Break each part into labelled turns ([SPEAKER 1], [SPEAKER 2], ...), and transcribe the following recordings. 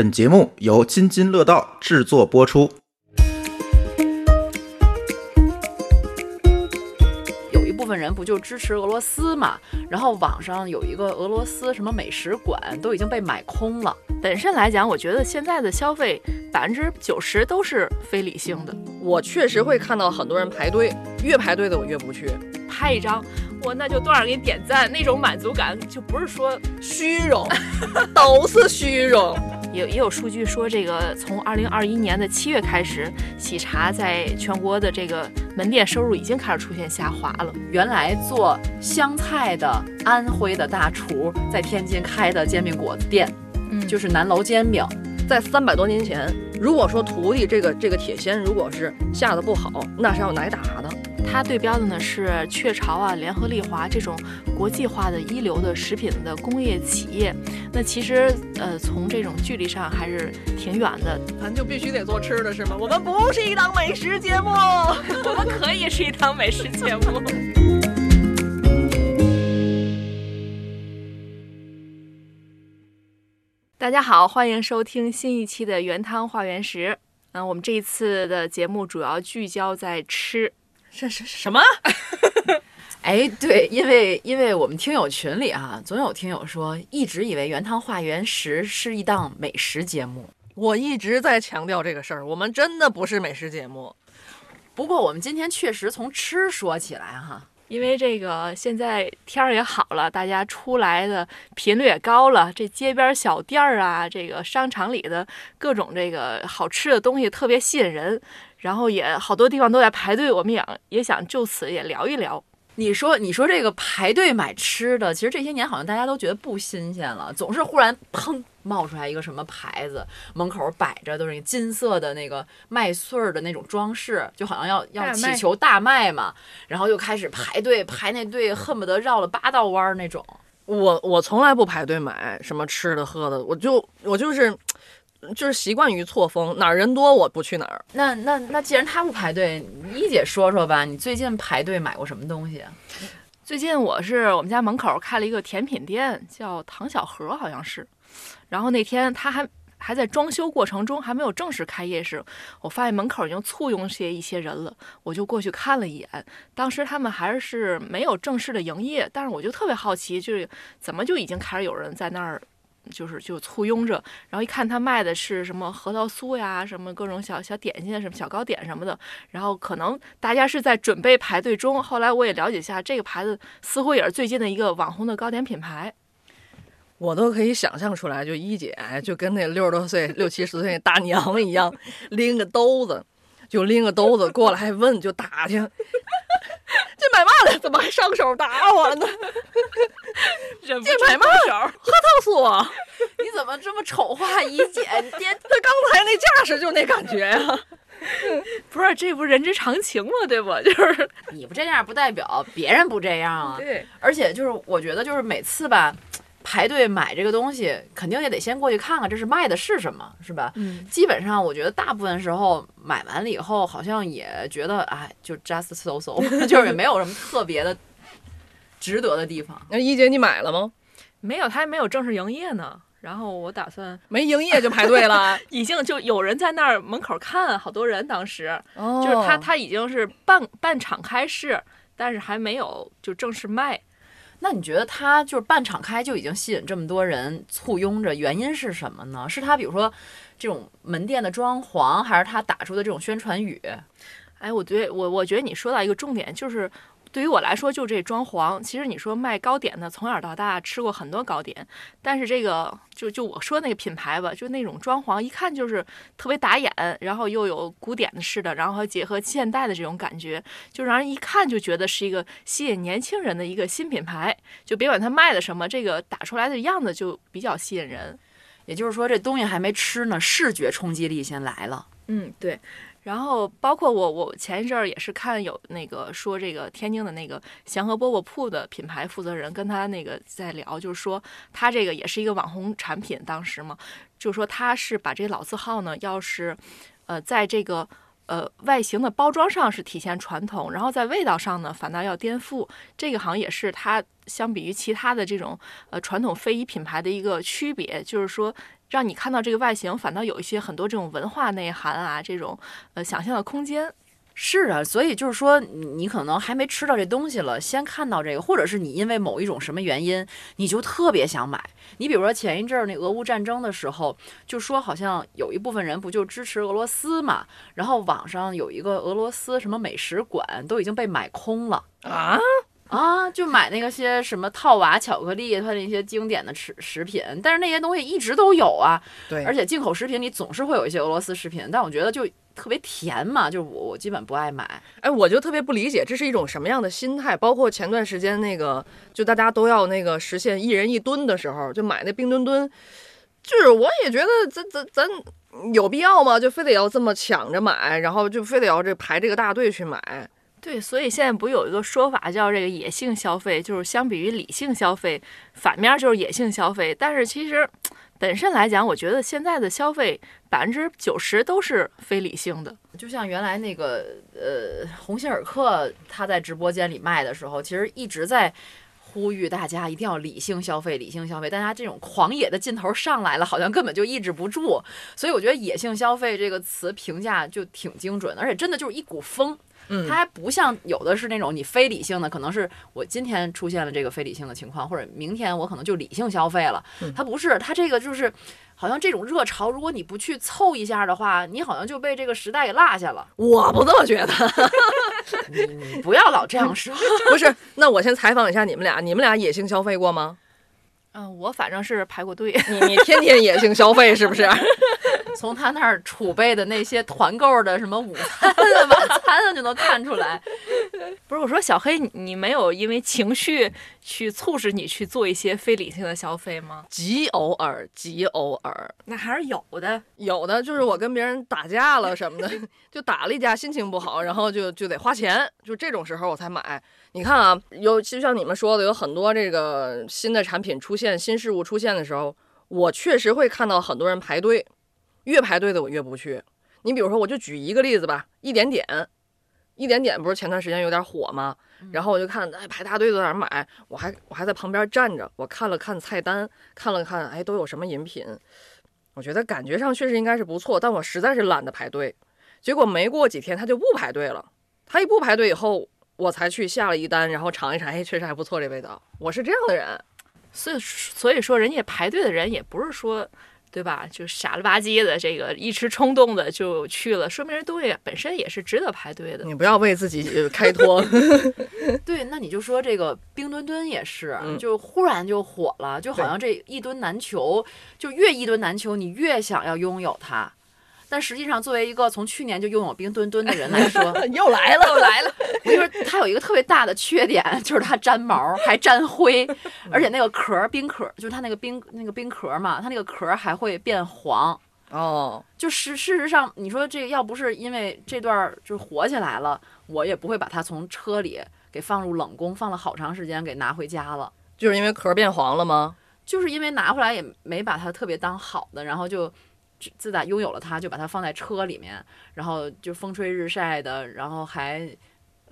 [SPEAKER 1] 本节目由津津乐道制作播出。
[SPEAKER 2] 有一部分人不就支持俄罗斯嘛？然后网上有一个俄罗斯什么美食馆都已经被买空了。
[SPEAKER 3] 本身来讲，我觉得现在的消费百分之九十都是非理性的。
[SPEAKER 4] 我确实会看到很多人排队，越排队的我越不去。
[SPEAKER 3] 拍一张，我那就多少给你点赞，那种满足感就不是说
[SPEAKER 4] 虚荣，都是虚荣。
[SPEAKER 3] 也也有数据说，这个从二零二一年的七月开始，喜茶在全国的这个门店收入已经开始出现下滑了。
[SPEAKER 2] 原来做湘菜的安徽的大厨在天津开的煎饼果子店，
[SPEAKER 3] 嗯
[SPEAKER 2] 就是南楼煎饼。
[SPEAKER 4] 在三百多年前，如果说徒弟这个这个铁锨如果是下的不好，那是要挨打的。
[SPEAKER 3] 它对标的呢是雀巢啊、联合利华这种国际化的一流的食品的工业企业。那其实呃，从这种距离上还是挺远的。
[SPEAKER 4] 咱就必须得做吃的是吗？我们不是一档美食节目。
[SPEAKER 3] 我们可以是一档美食节目。大家好，欢迎收听新一期的原汤化原食。嗯，我们这一次的节目主要聚焦在吃。
[SPEAKER 4] 这是什么？
[SPEAKER 2] 哎，对，因为因为我们听友群里啊，总有听友说，一直以为原汤化原食是一档美食节目。
[SPEAKER 4] 我一直在强调这个事儿，我们真的不是美食节目。
[SPEAKER 2] 不过我们今天确实从吃说起来哈，
[SPEAKER 3] 因为这个现在天儿也好了，大家出来的频率也高了，这街边小店儿啊，这个商场里的各种这个好吃的东西特别吸引人，然后也好多地方都在排队，我们也也想就此也聊一聊。
[SPEAKER 2] 你说你说这个排队买吃的，其实这些年好像大家都觉得不新鲜了，总是忽然砰冒出来一个什么牌子，门口摆着都是那个金色的那个麦穗儿的那种装饰，就好像要要祈求大卖嘛，然后就开始排队排那队，恨不得绕了八道弯儿那种。
[SPEAKER 4] 我我从来不排队买什么吃的喝的，我就我就是就是习惯于错峰，哪儿人多我不去哪儿。
[SPEAKER 2] 那那那既然他不排队，一姐说说吧，你最近排队买过什么东西？
[SPEAKER 3] 最近我是我们家门口开了一个甜品店，叫唐小河，好像是。然后那天他还还在装修过程中，还没有正式开业时，我发现门口已经簇拥些一些人了，我就过去看了一眼。当时他们还是没有正式的营业，但是我就特别好奇，就是怎么就已经开始有人在那儿。就是就簇拥着，然后一看他卖的是什么核桃酥呀，什么各种小小点心，什么小糕点什么的，然后可能大家是在准备排队中。后来我也了解一下，这个牌子似乎也是最近的一个网红的糕点品牌。
[SPEAKER 4] 我都可以想象出来，就一姐就跟那六十多岁、六七十岁那大娘一样，拎个兜子，就拎个兜子过来，还问，就打听，这买嘛的？怎么还上手打我呢？
[SPEAKER 3] 忍不
[SPEAKER 4] 这买嘛
[SPEAKER 3] 手，
[SPEAKER 4] 核桃！
[SPEAKER 2] 你怎么这么丑化一姐？你爹
[SPEAKER 4] 他刚才那架势就那感觉呀、
[SPEAKER 3] 不是这不人之常情吗？对不？就是
[SPEAKER 2] 你不这样，不代表别人不这样啊。
[SPEAKER 3] 对，
[SPEAKER 2] 而且就是我觉得，就是每次吧，排队买这个东西，肯定也得先过去看看这是卖的是什么，是吧？
[SPEAKER 3] 嗯，
[SPEAKER 2] 基本上，我觉得大部分时候买完了以后，好像也觉得，哎，就 just so so，就是也没有什么特别的值得的地方。
[SPEAKER 4] 那一姐你买了吗？
[SPEAKER 3] 没有，他还没有正式营业呢。然后我打算，
[SPEAKER 4] 没营业就排队了，
[SPEAKER 3] 已经就有人在那儿门口看，好多人当时。
[SPEAKER 4] 哦
[SPEAKER 3] 就是他，他已经是半半场开市，但是还没有就正式卖。
[SPEAKER 2] 那你觉得他就是半敞开就已经吸引这么多人簇拥着，原因是什么呢？是他比如说这种门店的装潢，还是他打出的这种宣传语？
[SPEAKER 3] 哎，我觉我我觉得你说到一个重点，就是对于我来说，就这装潢。其实你说卖糕点的，从小到大吃过很多糕点，但是这个就就我说那个品牌吧，就那种装潢，一看就是特别打眼，然后又有古典的式的，然后还结合现代的这种感觉，就让人一看就觉得是一个吸引年轻人的一个新品牌。就别管它卖的什么，这个打出来的样子就比较吸引人。
[SPEAKER 2] 也就是说，这东西还没吃呢，视觉冲击力先来了。
[SPEAKER 3] 嗯，对。然后包括我，我前一阵儿也是看有那个说这个天津的那个祥和饽饽铺的品牌负责人跟他那个在聊，就是说他这个也是一个网红产品，当时嘛，就是说他是把这老字号呢，要是呃在这个呃外形的包装上是体现传统，然后在味道上呢反倒要颠覆，这个好像也是它相比于其他的这种呃传统非遗品牌的一个区别，就是说让你看到这个外形，反倒有一些很多这种文化内涵啊，这种呃想象的空间。
[SPEAKER 2] 是啊，所以就是说，你你可能还没吃到这东西了，先看到这个，或者是你因为某一种什么原因，你就特别想买。你比如说前一阵儿那俄乌战争的时候，就说好像有一部分人不就支持俄罗斯嘛，然后网上有一个俄罗斯什么美食馆都已经被买空了。
[SPEAKER 4] 啊，
[SPEAKER 2] 啊，就买那个些什么套娃巧克力，它那些经典的食食品，但是那些东西一直都有啊，
[SPEAKER 4] 对，
[SPEAKER 2] 而且进口食品里总是会有一些俄罗斯食品，但我觉得就特别甜嘛，就是我我基本不爱买。
[SPEAKER 4] 哎，我就特别不理解，这是一种什么样的心态？包括前段时间那个，就大家都要那个实现一人一吨的时候，就买那冰墩墩，就是我也觉得咱咱咱有必要吗？就非得要这么抢着买，然后就非得要这排这个大队去买。
[SPEAKER 3] 对，所以现在不有一个说法叫这个野性消费，就是相比于理性消费，反面就是野性消费。但是其实本身来讲，我觉得现在的消费百分之九十都是非理性的。
[SPEAKER 2] 就像原来那个呃鸿星尔克他在直播间里卖的时候，其实一直在呼吁大家一定要理性消费，理性消费。大家这种狂野的劲头上来了，好像根本就抑制不住。所以我觉得“野性消费”这个词评价就挺精准的，而且真的就是一股风。
[SPEAKER 4] 嗯
[SPEAKER 2] 它还不像有的是那种你非理性的，可能是我今天出现了这个非理性的情况，或者明天我可能就理性消费了。它不是，它这个就是好像这种热潮，如果你不去凑一下的话，你好像就被这个时代给落下了。
[SPEAKER 4] 我不这么觉得，
[SPEAKER 2] 你 你不要老这样说。
[SPEAKER 4] 不是。那我先采访一下你们俩，你们俩野性消费过吗？
[SPEAKER 3] 嗯，我反正是排过队。
[SPEAKER 4] 你你天天野性消费是不是？
[SPEAKER 2] 从他那儿储备的那些团购的什么午餐啊、晚餐啊，就能看出来。
[SPEAKER 3] 不是我说小黑，你你没有因为情绪去促使你去做一些非理性的消费吗？
[SPEAKER 4] 极偶尔，极偶尔。
[SPEAKER 3] 那还是有的。
[SPEAKER 4] 有的就是我跟别人打架了什么的，就打了一架，心情不好，然后就就得花钱，就这种时候我才买。你看啊，有就像你们说的，有很多这个新的产品出现、新事物出现的时候，我确实会看到很多人排队，越排队的我越不去。你比如说，我就举一个例子吧，一点点，一点点不是前段时间有点火吗？然后我就看，哎，排大队都在那买，我还我还在旁边站着，我看了看菜单，看了看，哎，都有什么饮品。我觉得感觉上确实应该是不错，但我实在是懒得排队。结果没过几天，他就不排队了。他一不排队以后，我才去下了一单，然后尝一尝，哎，确实还不错，这味道。我是这样的人，
[SPEAKER 3] 所以所以说，人家排队的人也不是说，对吧？就傻了吧唧的，这个一时冲动的就去了，说明这东西本身也是值得排队的。
[SPEAKER 4] 你不要为自己呃开脱。
[SPEAKER 2] 对，那你就说这个冰墩墩也是，
[SPEAKER 4] 嗯
[SPEAKER 2] 就忽然就火了，就好像这一墩难求，就越一墩难求，你越想要拥有它。但实际上，作为一个从去年就拥有冰墩墩的人来说，
[SPEAKER 4] 又来了，
[SPEAKER 2] 又来了。我跟你说，它有一个特别大的缺点，就是它粘毛还粘灰，而且那个壳儿冰壳儿，就是它那个冰那个冰壳儿嘛，它那个壳儿还会变黄。
[SPEAKER 4] 哦，
[SPEAKER 2] 就是事实上，你说这要不是因为这段儿就火起来了，我也不会把它从车里给放入冷宫，放了好长时间给拿回家了。
[SPEAKER 4] 就是因为壳变黄了吗？
[SPEAKER 2] 就是因为拿回来也没把它特别当好的，然后就自自打拥有了它，就把它放在车里面，然后就风吹日晒的，然后还。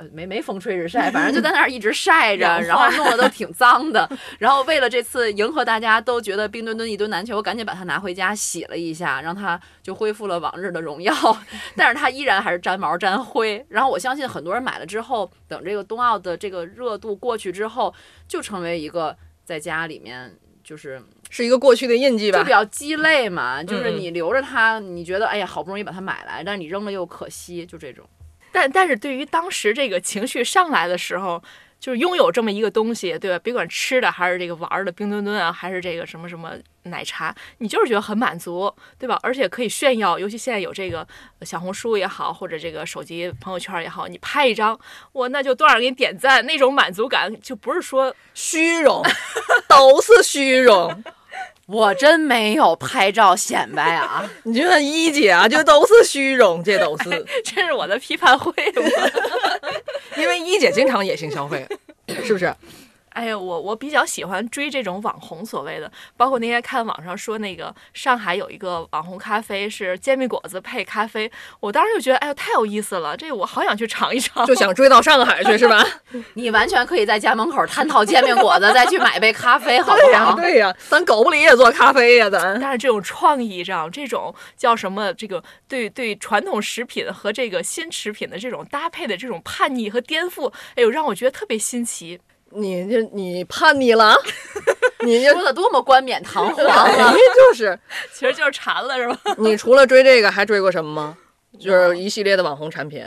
[SPEAKER 2] 呃，没没风吹日晒，反正就在那儿一直晒着，然后弄得都挺脏的。然后为了这次迎合大家都觉得冰墩墩一墩难求，我赶紧把它拿回家洗了一下，让它就恢复了往日的荣耀。但是它依然还是沾毛沾灰。然后我相信很多人买了之后，等这个冬奥的这个热度过去之后，就成为一个在家里面就是
[SPEAKER 4] 是一个过去的印记吧
[SPEAKER 2] 就比？较鸡肋嘛，就是
[SPEAKER 4] 嗯
[SPEAKER 2] 你留着它，你觉得哎呀好不容易把它买来，但是你扔了又可惜，就这种。
[SPEAKER 3] 但但是对于当时这个情绪上来的时候，就是拥有这么一个东西，对吧？别管吃的还是这个玩儿的冰墩墩啊，还是这个什么什么奶茶，你就是觉得很满足，对吧？而且可以炫耀，尤其现在有这个小红书也好，或者这个手机朋友圈也好，你拍一张，哇，那就多少人给你点赞，那种满足感就不是说
[SPEAKER 4] 虚荣，都是虚荣。
[SPEAKER 2] 我真没有拍照显摆啊，
[SPEAKER 4] 你就看一姐啊，就都是虚荣，这都是。
[SPEAKER 3] 这是我的批判会，吗
[SPEAKER 4] 因为一姐经常野性消费，是不是？
[SPEAKER 3] 哎呀，我我比较喜欢追这种网红所谓的，包括那天看网上说那个上海有一个网红咖啡是煎饼果子配咖啡，我当时就觉得哎呦太有意思了，这个我好想去尝一尝。
[SPEAKER 4] 就想追到上海去是吧？
[SPEAKER 2] 你完全可以在家门口摊讨煎饼果子，再去买杯咖啡，好不
[SPEAKER 4] 对呀，
[SPEAKER 2] 好？
[SPEAKER 4] 对呀，咱狗不理也做咖啡呀，咱。
[SPEAKER 3] 但是这种创意上，这种叫什么？这个对对传统食品和这个新食品的这种搭配的这种叛逆和颠覆，哎呦，让我觉得特别新奇。
[SPEAKER 4] 你这你叛逆了，你这
[SPEAKER 2] 说的多么冠冕堂皇
[SPEAKER 4] 哎
[SPEAKER 2] 啊！
[SPEAKER 4] 就是，
[SPEAKER 3] 其实就是馋了，是吧？
[SPEAKER 4] 你除了追这个还追过什么吗？就是一系列的网红产品。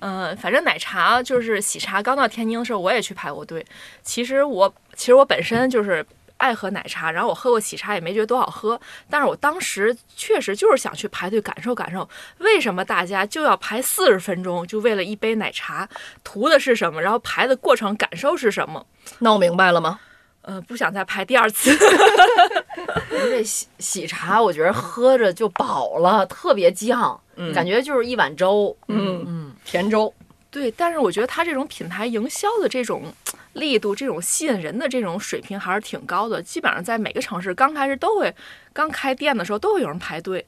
[SPEAKER 3] 嗯，反正奶茶就是喜茶，刚到天津的时候我也去排过队。其实我其实我本身就是爱喝奶茶，然后我喝过喜茶也没觉得多好喝，但是我当时确实就是想去排队感受感受，为什么大家就要排四十分钟，就为了一杯奶茶，图的是什么？然后排的过程感受是什么？
[SPEAKER 4] 闹明白了吗？
[SPEAKER 3] 呃，不想再排第二次。
[SPEAKER 2] 这喜喜茶，我觉得喝着就饱了，特别酱，
[SPEAKER 4] 嗯
[SPEAKER 2] 感觉就是一碗粥。
[SPEAKER 4] 嗯
[SPEAKER 2] 嗯，
[SPEAKER 4] 甜粥。
[SPEAKER 3] 对，但是我觉得它这种品牌营销的这种力度，这种吸引人的这种水平还是挺高的。基本上在每个城市刚开始都会，刚开店的时候都会有人排队，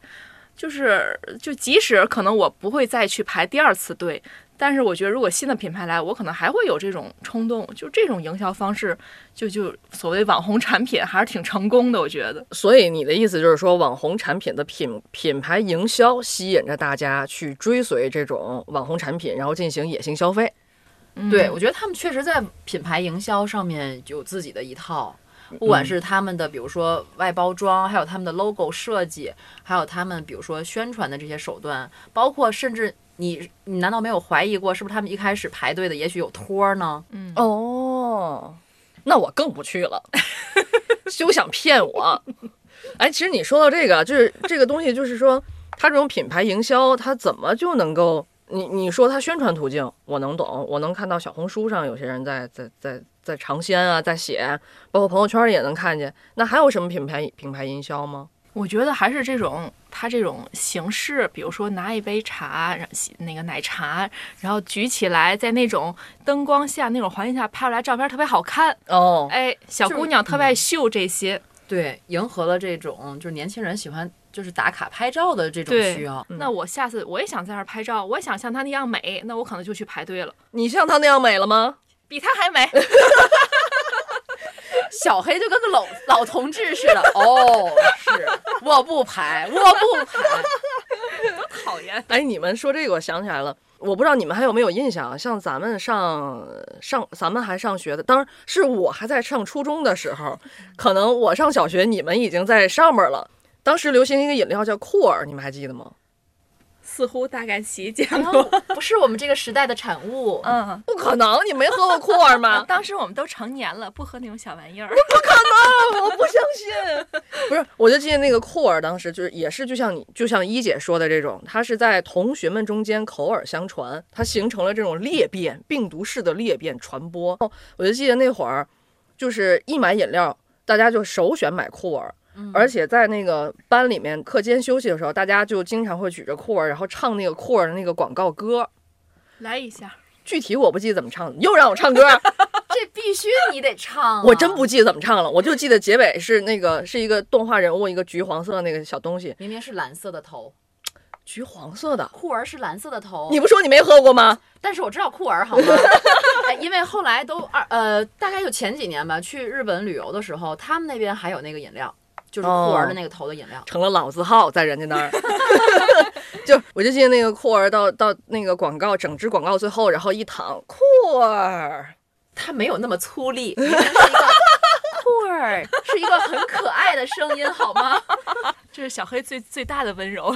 [SPEAKER 3] 就是就即使可能我不会再去排第二次队，但是我觉得如果新的品牌来，我可能还会有这种冲动。就这种营销方式，就就所谓网红产品还是挺成功的，我觉得。
[SPEAKER 4] 所以你的意思就是说，网红产品的品品牌营销吸引着大家去追随这种网红产品，然后进行野性消费。
[SPEAKER 2] 对，我觉得他们确实在品牌营销上面有自己的一套。不管是他们的，比如说外包装，还有他们的 logo 设计，还有他们比如说宣传的这些手段，包括甚至你，你难道没有怀疑过，是不是他们一开始排队的也许有托儿呢？
[SPEAKER 4] 哦，那我更不去了，休想骗我！哎，其实你说到这个，就是这个东西，就是说，它这种品牌营销，它怎么就能够？你你说它宣传途径，我能懂，我能看到小红书上有些人在在在在尝鲜啊，在写，包括朋友圈里也能看见。那还有什么品牌品牌营销吗？
[SPEAKER 3] 我觉得还是这种，它这种形式，比如说拿一杯茶，然那个奶茶，然后举起来，在那种灯光下、那种环境下拍出来照片特别好看。
[SPEAKER 4] 哦，
[SPEAKER 3] 哎，小姑娘特别爱秀这些。
[SPEAKER 2] 对，迎合了这种就是年轻人喜欢就是打卡拍照的这种需要。
[SPEAKER 3] 那我下次我也想在那儿拍照，我也想像他那样美，那我可能就去排队了，
[SPEAKER 4] 你像他那样美了吗？
[SPEAKER 3] 比他还美。
[SPEAKER 2] 小黑就跟个老老同志似的。哦，是，我不排，我不排。
[SPEAKER 3] 讨厌。
[SPEAKER 4] 哎，你们说这个，我想起来了，我不知道你们还有没有印象，像咱们上上咱们还上学的，当然是我还在上初中的时候，可能我上小学，你们已经在上面了。当时流行一个饮料叫酷儿，你们还记得吗？
[SPEAKER 3] 似乎大概其见
[SPEAKER 2] 然
[SPEAKER 3] 过。
[SPEAKER 2] 后不是我们这个时代的产物。
[SPEAKER 3] 嗯，
[SPEAKER 4] 不可能，你没喝过酷儿吗？
[SPEAKER 3] 当时我们都成年了，不喝那种小玩意儿。
[SPEAKER 4] 不可能我不相信。不是，我就记得那个酷儿，当时就是也是就像你就像一姐说的这种，它是在同学们中间口耳相传，它形成了这种裂变，病毒式的裂变传播。我就记得那会儿，就是一买饮料，大家就首选买酷儿。而且在那个班里面课间休息的时候，大家就经常会举着酷儿，然后唱那个酷儿的那个广告歌。
[SPEAKER 3] 来一下，
[SPEAKER 4] 具体我不记得怎么唱的，又让我唱歌，
[SPEAKER 2] 这必须你得唱、啊，
[SPEAKER 4] 我真不记得怎么唱了，我就记得结尾是那个是一个动画人物，一个橘黄色的那个小东西，
[SPEAKER 2] 明明是蓝色的头，
[SPEAKER 4] 橘黄色的。
[SPEAKER 2] 酷儿是蓝色的头。
[SPEAKER 4] 你不说你没喝过吗？
[SPEAKER 2] 但是我知道酷儿好吗？哎，因为后来都二呃，大概就前几年吧，去日本旅游的时候，他们那边还有那个饮料，就是酷儿的那个头的饮料。
[SPEAKER 4] 成了老字号在人家那儿。就我就记得那个酷儿到到那个广告，整支广告最后，然后一躺酷儿，
[SPEAKER 2] 它没有那么粗粝，明明是一个酷儿，是一个很可爱的声音，好吗？
[SPEAKER 3] 这是小黑最最大的温柔。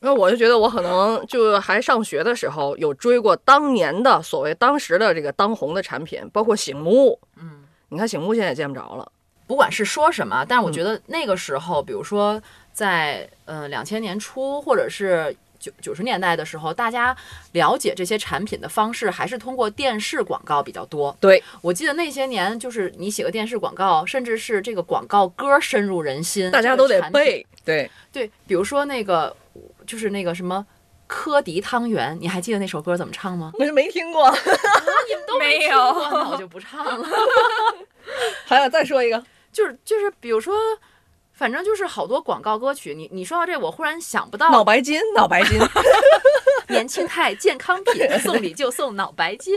[SPEAKER 4] 然后我就觉得我可能就还上学的时候有追过当年的所谓当时的这个当红的产品，包括醒目。
[SPEAKER 2] 嗯，
[SPEAKER 4] 你看醒目现在也见不着了。
[SPEAKER 2] 不管是说什么，但是我觉得那个时候，比如说在呃两千年初，或者是九九十年代的时候，大家了解这些产品的方式还是通过电视广告比较多。
[SPEAKER 4] 对，
[SPEAKER 2] 我记得那些年，就是你写个电视广告，甚至是这个广告歌深入人心，
[SPEAKER 4] 大家都得背。对，
[SPEAKER 2] 对，比如说那个就是那个什么科迪汤圆，你还记得那首歌怎么唱吗？
[SPEAKER 4] 我就没听过。
[SPEAKER 3] 你们都没有
[SPEAKER 2] 那我就不唱了。
[SPEAKER 4] 还想再说一个，
[SPEAKER 2] 就是就是，比如说，反正就是好多广告歌曲。你你说到这，我忽然想不到脑
[SPEAKER 4] 白金，脑白金，
[SPEAKER 2] 年轻态健康品，送礼就送脑白金。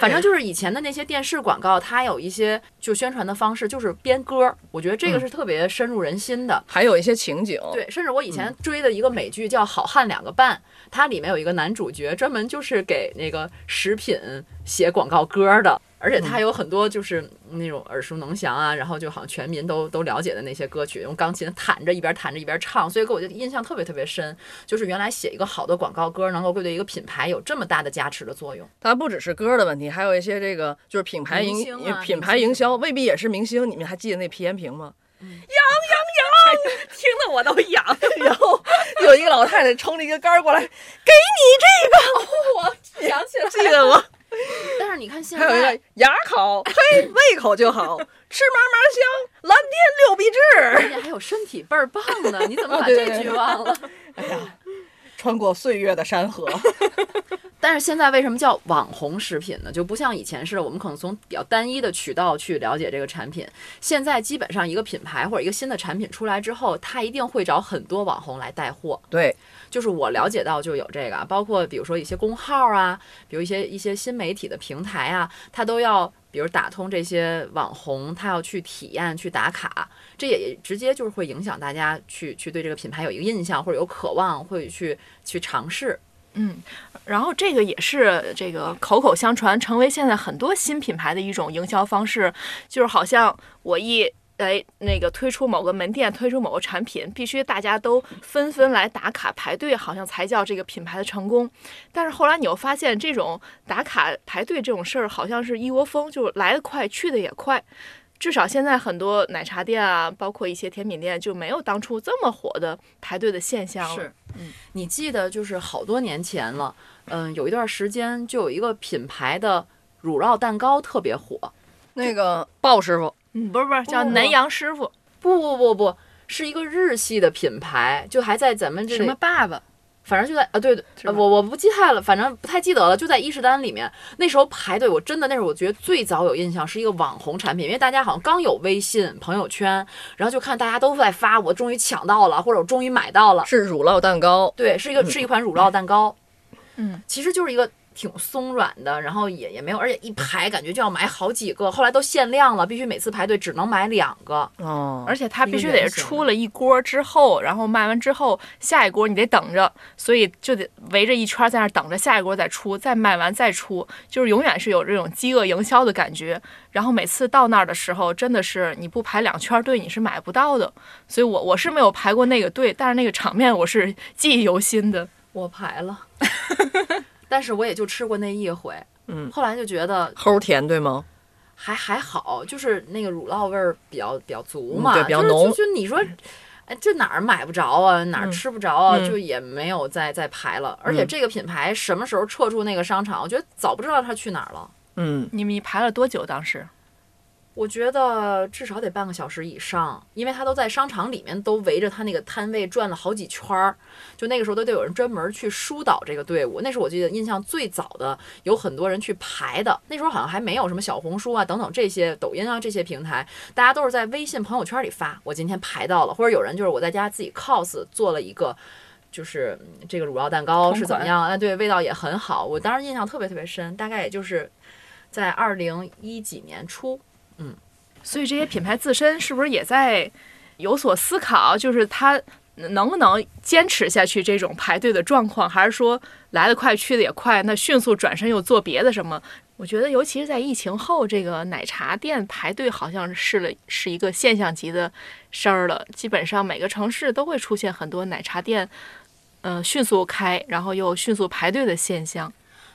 [SPEAKER 2] 反正就是以前的那些电视广告，它有一些就宣传的方式，就是编歌。我觉得这个是特别深入人心的。
[SPEAKER 4] 还有一些情景，
[SPEAKER 2] 对，甚至我以前追的一个美剧叫《好汉两个半》，它里面有一个男主角专门就是给那个食品写广告歌的，而且他有很多就是那种耳熟能详啊，然后就好像全民都都了解的那些歌曲，用钢琴弹着一边弹着一边唱，所以给我就印象特别特别深。就是原来写一个好的广告歌，能够对一个品牌有这么大的加持的作用。
[SPEAKER 4] 它不只是歌的问题，还有一些这个就是品牌营品牌营销，未必也是明星。你们还记得那皮炎平吗？
[SPEAKER 3] 听得我都痒。
[SPEAKER 4] 然 后有一个老太太撑着一个杆儿过来，给你这个，我
[SPEAKER 2] 想起来
[SPEAKER 4] 这个，记得吗？
[SPEAKER 2] 但是你看现
[SPEAKER 4] 还有一
[SPEAKER 2] 在
[SPEAKER 4] 个，牙好，嘿，胃口就好，吃嘛嘛香，蓝天六必治。
[SPEAKER 2] 而且还有身体倍儿棒呢，你怎么把这
[SPEAKER 4] 哦对对对
[SPEAKER 2] 句忘了？
[SPEAKER 4] 哎呀，穿过岁月的山河，
[SPEAKER 2] 但是现在为什么叫网红食品呢？就不像以前似的，我们可能从比较单一的渠道去了解这个产品。现在基本上一个品牌或者一个新的产品出来之后，它一定会找很多网红来带货。
[SPEAKER 4] 对，
[SPEAKER 2] 就是我了解到就有这个啊，包括比如说一些公号啊，比如一些一些新媒体的平台啊，它都要比如打通这些网红，他要去体验去打卡，这也直接就是会影响大家去去对这个品牌有一个印象或者有渴望，会去去尝试。
[SPEAKER 3] 嗯，然后这个也是这个口口相传，成为现在很多新品牌的一种营销方式，就是好像我一。哎，那个推出某个门店，推出某个产品，必须大家都纷纷来打卡排队，好像才叫这个品牌的成功。但是后来你又发现，这种打卡排队这种事儿，好像是一窝蜂，就来得快，去的也快。至少现在很多奶茶店啊，包括一些甜品店，就没有当初这么火的排队的现象了。
[SPEAKER 2] 是，嗯，你记得就是好多年前了，嗯，有一段时间就有一个品牌的乳酪蛋糕特别火。
[SPEAKER 4] 那个鲍师傅，
[SPEAKER 3] 嗯，不是不是，叫南洋师傅，
[SPEAKER 2] 不不不不，是一个日系的品牌，就还在咱们这
[SPEAKER 3] 什么，爸爸，
[SPEAKER 2] 反正就在啊，对对，我我不记太了，反正不太记得了，就在伊势丹里面。那时候排队，我真的那时候我觉得最早有印象是一个网红产品，因为大家好像刚有微信朋友圈，然后就看大家都在发，我终于抢到了，或者我终于买到了。
[SPEAKER 4] 是乳酪蛋糕，
[SPEAKER 2] 对，是一个是一款乳酪蛋糕，
[SPEAKER 3] 嗯，
[SPEAKER 2] 其实就是一个挺松软的，然后也也没有，而且一排感觉就要买好几个，后来都限量了，必须每次排队只能买两个。
[SPEAKER 4] 哦，
[SPEAKER 3] 而且它必须得是出了一锅之后，然后卖完之后，下一锅你得等着，所以就得围着一圈在那儿等着下一锅再出，再卖完再出，就是永远是有这种饥饿营销的感觉。然后每次到那儿的时候，真的是你不排两圈队你是买不到的。所以我我是没有排过那个队，但是那个场面我是记忆犹新的。
[SPEAKER 2] 我排了，但是我也就吃过那一回。
[SPEAKER 4] 嗯
[SPEAKER 2] 后来就觉得
[SPEAKER 4] 齁甜对吗？
[SPEAKER 2] 还还好，就是那个乳酪味儿比较比较足
[SPEAKER 4] 嗯
[SPEAKER 2] 嘛，就是
[SPEAKER 4] 对比较浓
[SPEAKER 2] 就就你说，哎，这哪儿买不着啊，哪儿
[SPEAKER 4] 嗯
[SPEAKER 2] 吃不着啊，
[SPEAKER 4] 嗯
[SPEAKER 2] 就也没有再再排了。而且
[SPEAKER 4] 嗯
[SPEAKER 2] 这个品牌什么时候撤出那个商场，我觉得早不知道它去哪儿了。
[SPEAKER 4] 嗯，
[SPEAKER 3] 你们排了多久？当时
[SPEAKER 2] 我觉得至少得半个小时以上，因为他都在商场里面都围着他那个摊位转了好几圈儿，就那个时候都得有人专门去疏导这个队伍。那是我记得印象最早的，有很多人去排的。那时候好像还没有什么小红书啊等等这些抖音啊这些平台，大家都是在微信朋友圈里发，我今天排到了，或者有人就是我在家自己 cos 做了一个。就是嗯这个乳酪蛋糕是怎么样？哎，对，味道也很好。我当时印象特别特别深，大概也就是在二零一几年初，嗯
[SPEAKER 3] 所以这些品牌自身是不是也在有所思考？就是它能不能坚持下去这种排队的状况，还是说来得快去得也快，那迅速转身又做别的什么？我觉得，尤其是在疫情后，这个奶茶店排队好像是了是一个现象级的事儿了。基本上每个城市都会出现很多奶茶店，呃，迅速开，然后又迅速排队的现象。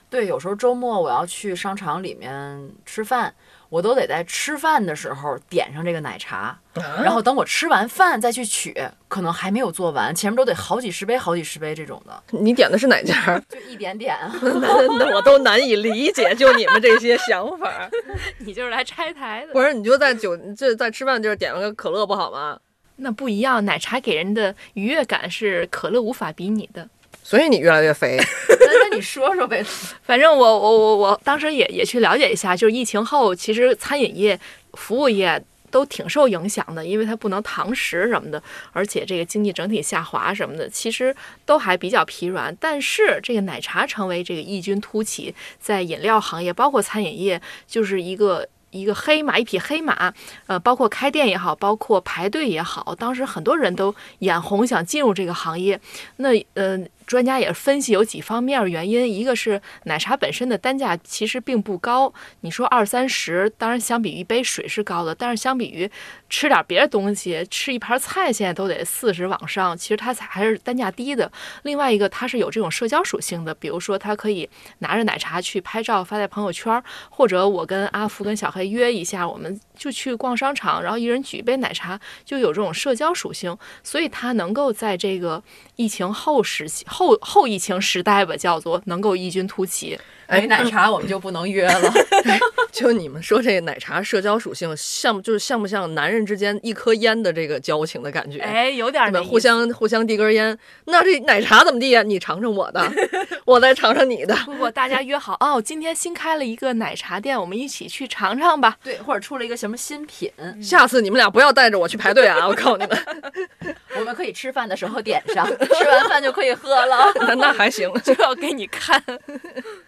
[SPEAKER 2] 对，有时候周末我要去商场里面吃饭，我都得在吃饭的时候点上这个奶茶，然后等我吃完饭再去取，可能还没有做完，前面都得好几十杯、好几十杯这种的，
[SPEAKER 4] 你点的是哪家？
[SPEAKER 2] 就一点点。
[SPEAKER 4] 那我都难以理解，就你们这些想法。
[SPEAKER 3] 你就是来拆台的，
[SPEAKER 4] 不是，你就在酒这在吃饭地儿点了个可乐不好吗？
[SPEAKER 3] 那不一样。奶茶给人的愉悦感是可乐无法比拟的。
[SPEAKER 4] 所以你越来越肥。
[SPEAKER 2] 那 那你说说呗，
[SPEAKER 3] 反正我我我我当时也也去了解一下，就是疫情后，其实餐饮业服务业都挺受影响的，因为它不能堂食什么的，而且这个经济整体下滑什么的，其实都还比较疲软。但是这个奶茶成为这个异军突起，在饮料行业，包括餐饮业，就是一个。一个黑马，一匹黑马，呃，包括开店也好，包括排队也好，当时很多人都眼红，想进入这个行业。那，呃。专家也分析有几方面原因，一个是奶茶本身的单价其实并不高，你说二三十，当然相比于一杯水是高的，但是相比于吃点别的东西，吃一盘菜现在都得四十往上，其实它才还是单价低的。另外一个，它是有这种社交属性的，比如说它可以拿着奶茶去拍照发在朋友圈，或者我跟阿福跟小黑约一下，我们就去逛商场，然后一人举一杯奶茶，就有这种社交属性，所以它能够在这个疫情后时期。后后疫情时代吧，叫做能够异军突起。
[SPEAKER 2] 哎，奶茶我们就不能约了。
[SPEAKER 4] 就你们说这奶茶社交属性像，就是像不像男人之间一颗烟的这个交情的感觉？
[SPEAKER 3] 哎，有点
[SPEAKER 4] 儿，互相互相递根烟。那这奶茶怎么地呀？你尝尝我的，我再尝尝你的。
[SPEAKER 3] 不不，大家约好哦，今天新开了一个奶茶店，我们一起去尝尝吧。
[SPEAKER 2] 对，或者出了一个什么新品，
[SPEAKER 4] 下次你们俩不要带着我去排队啊！我告诉你们，
[SPEAKER 2] 我们可以吃饭的时候点上，吃完饭就可以喝了。
[SPEAKER 4] 那那还行，
[SPEAKER 3] 就要给你看。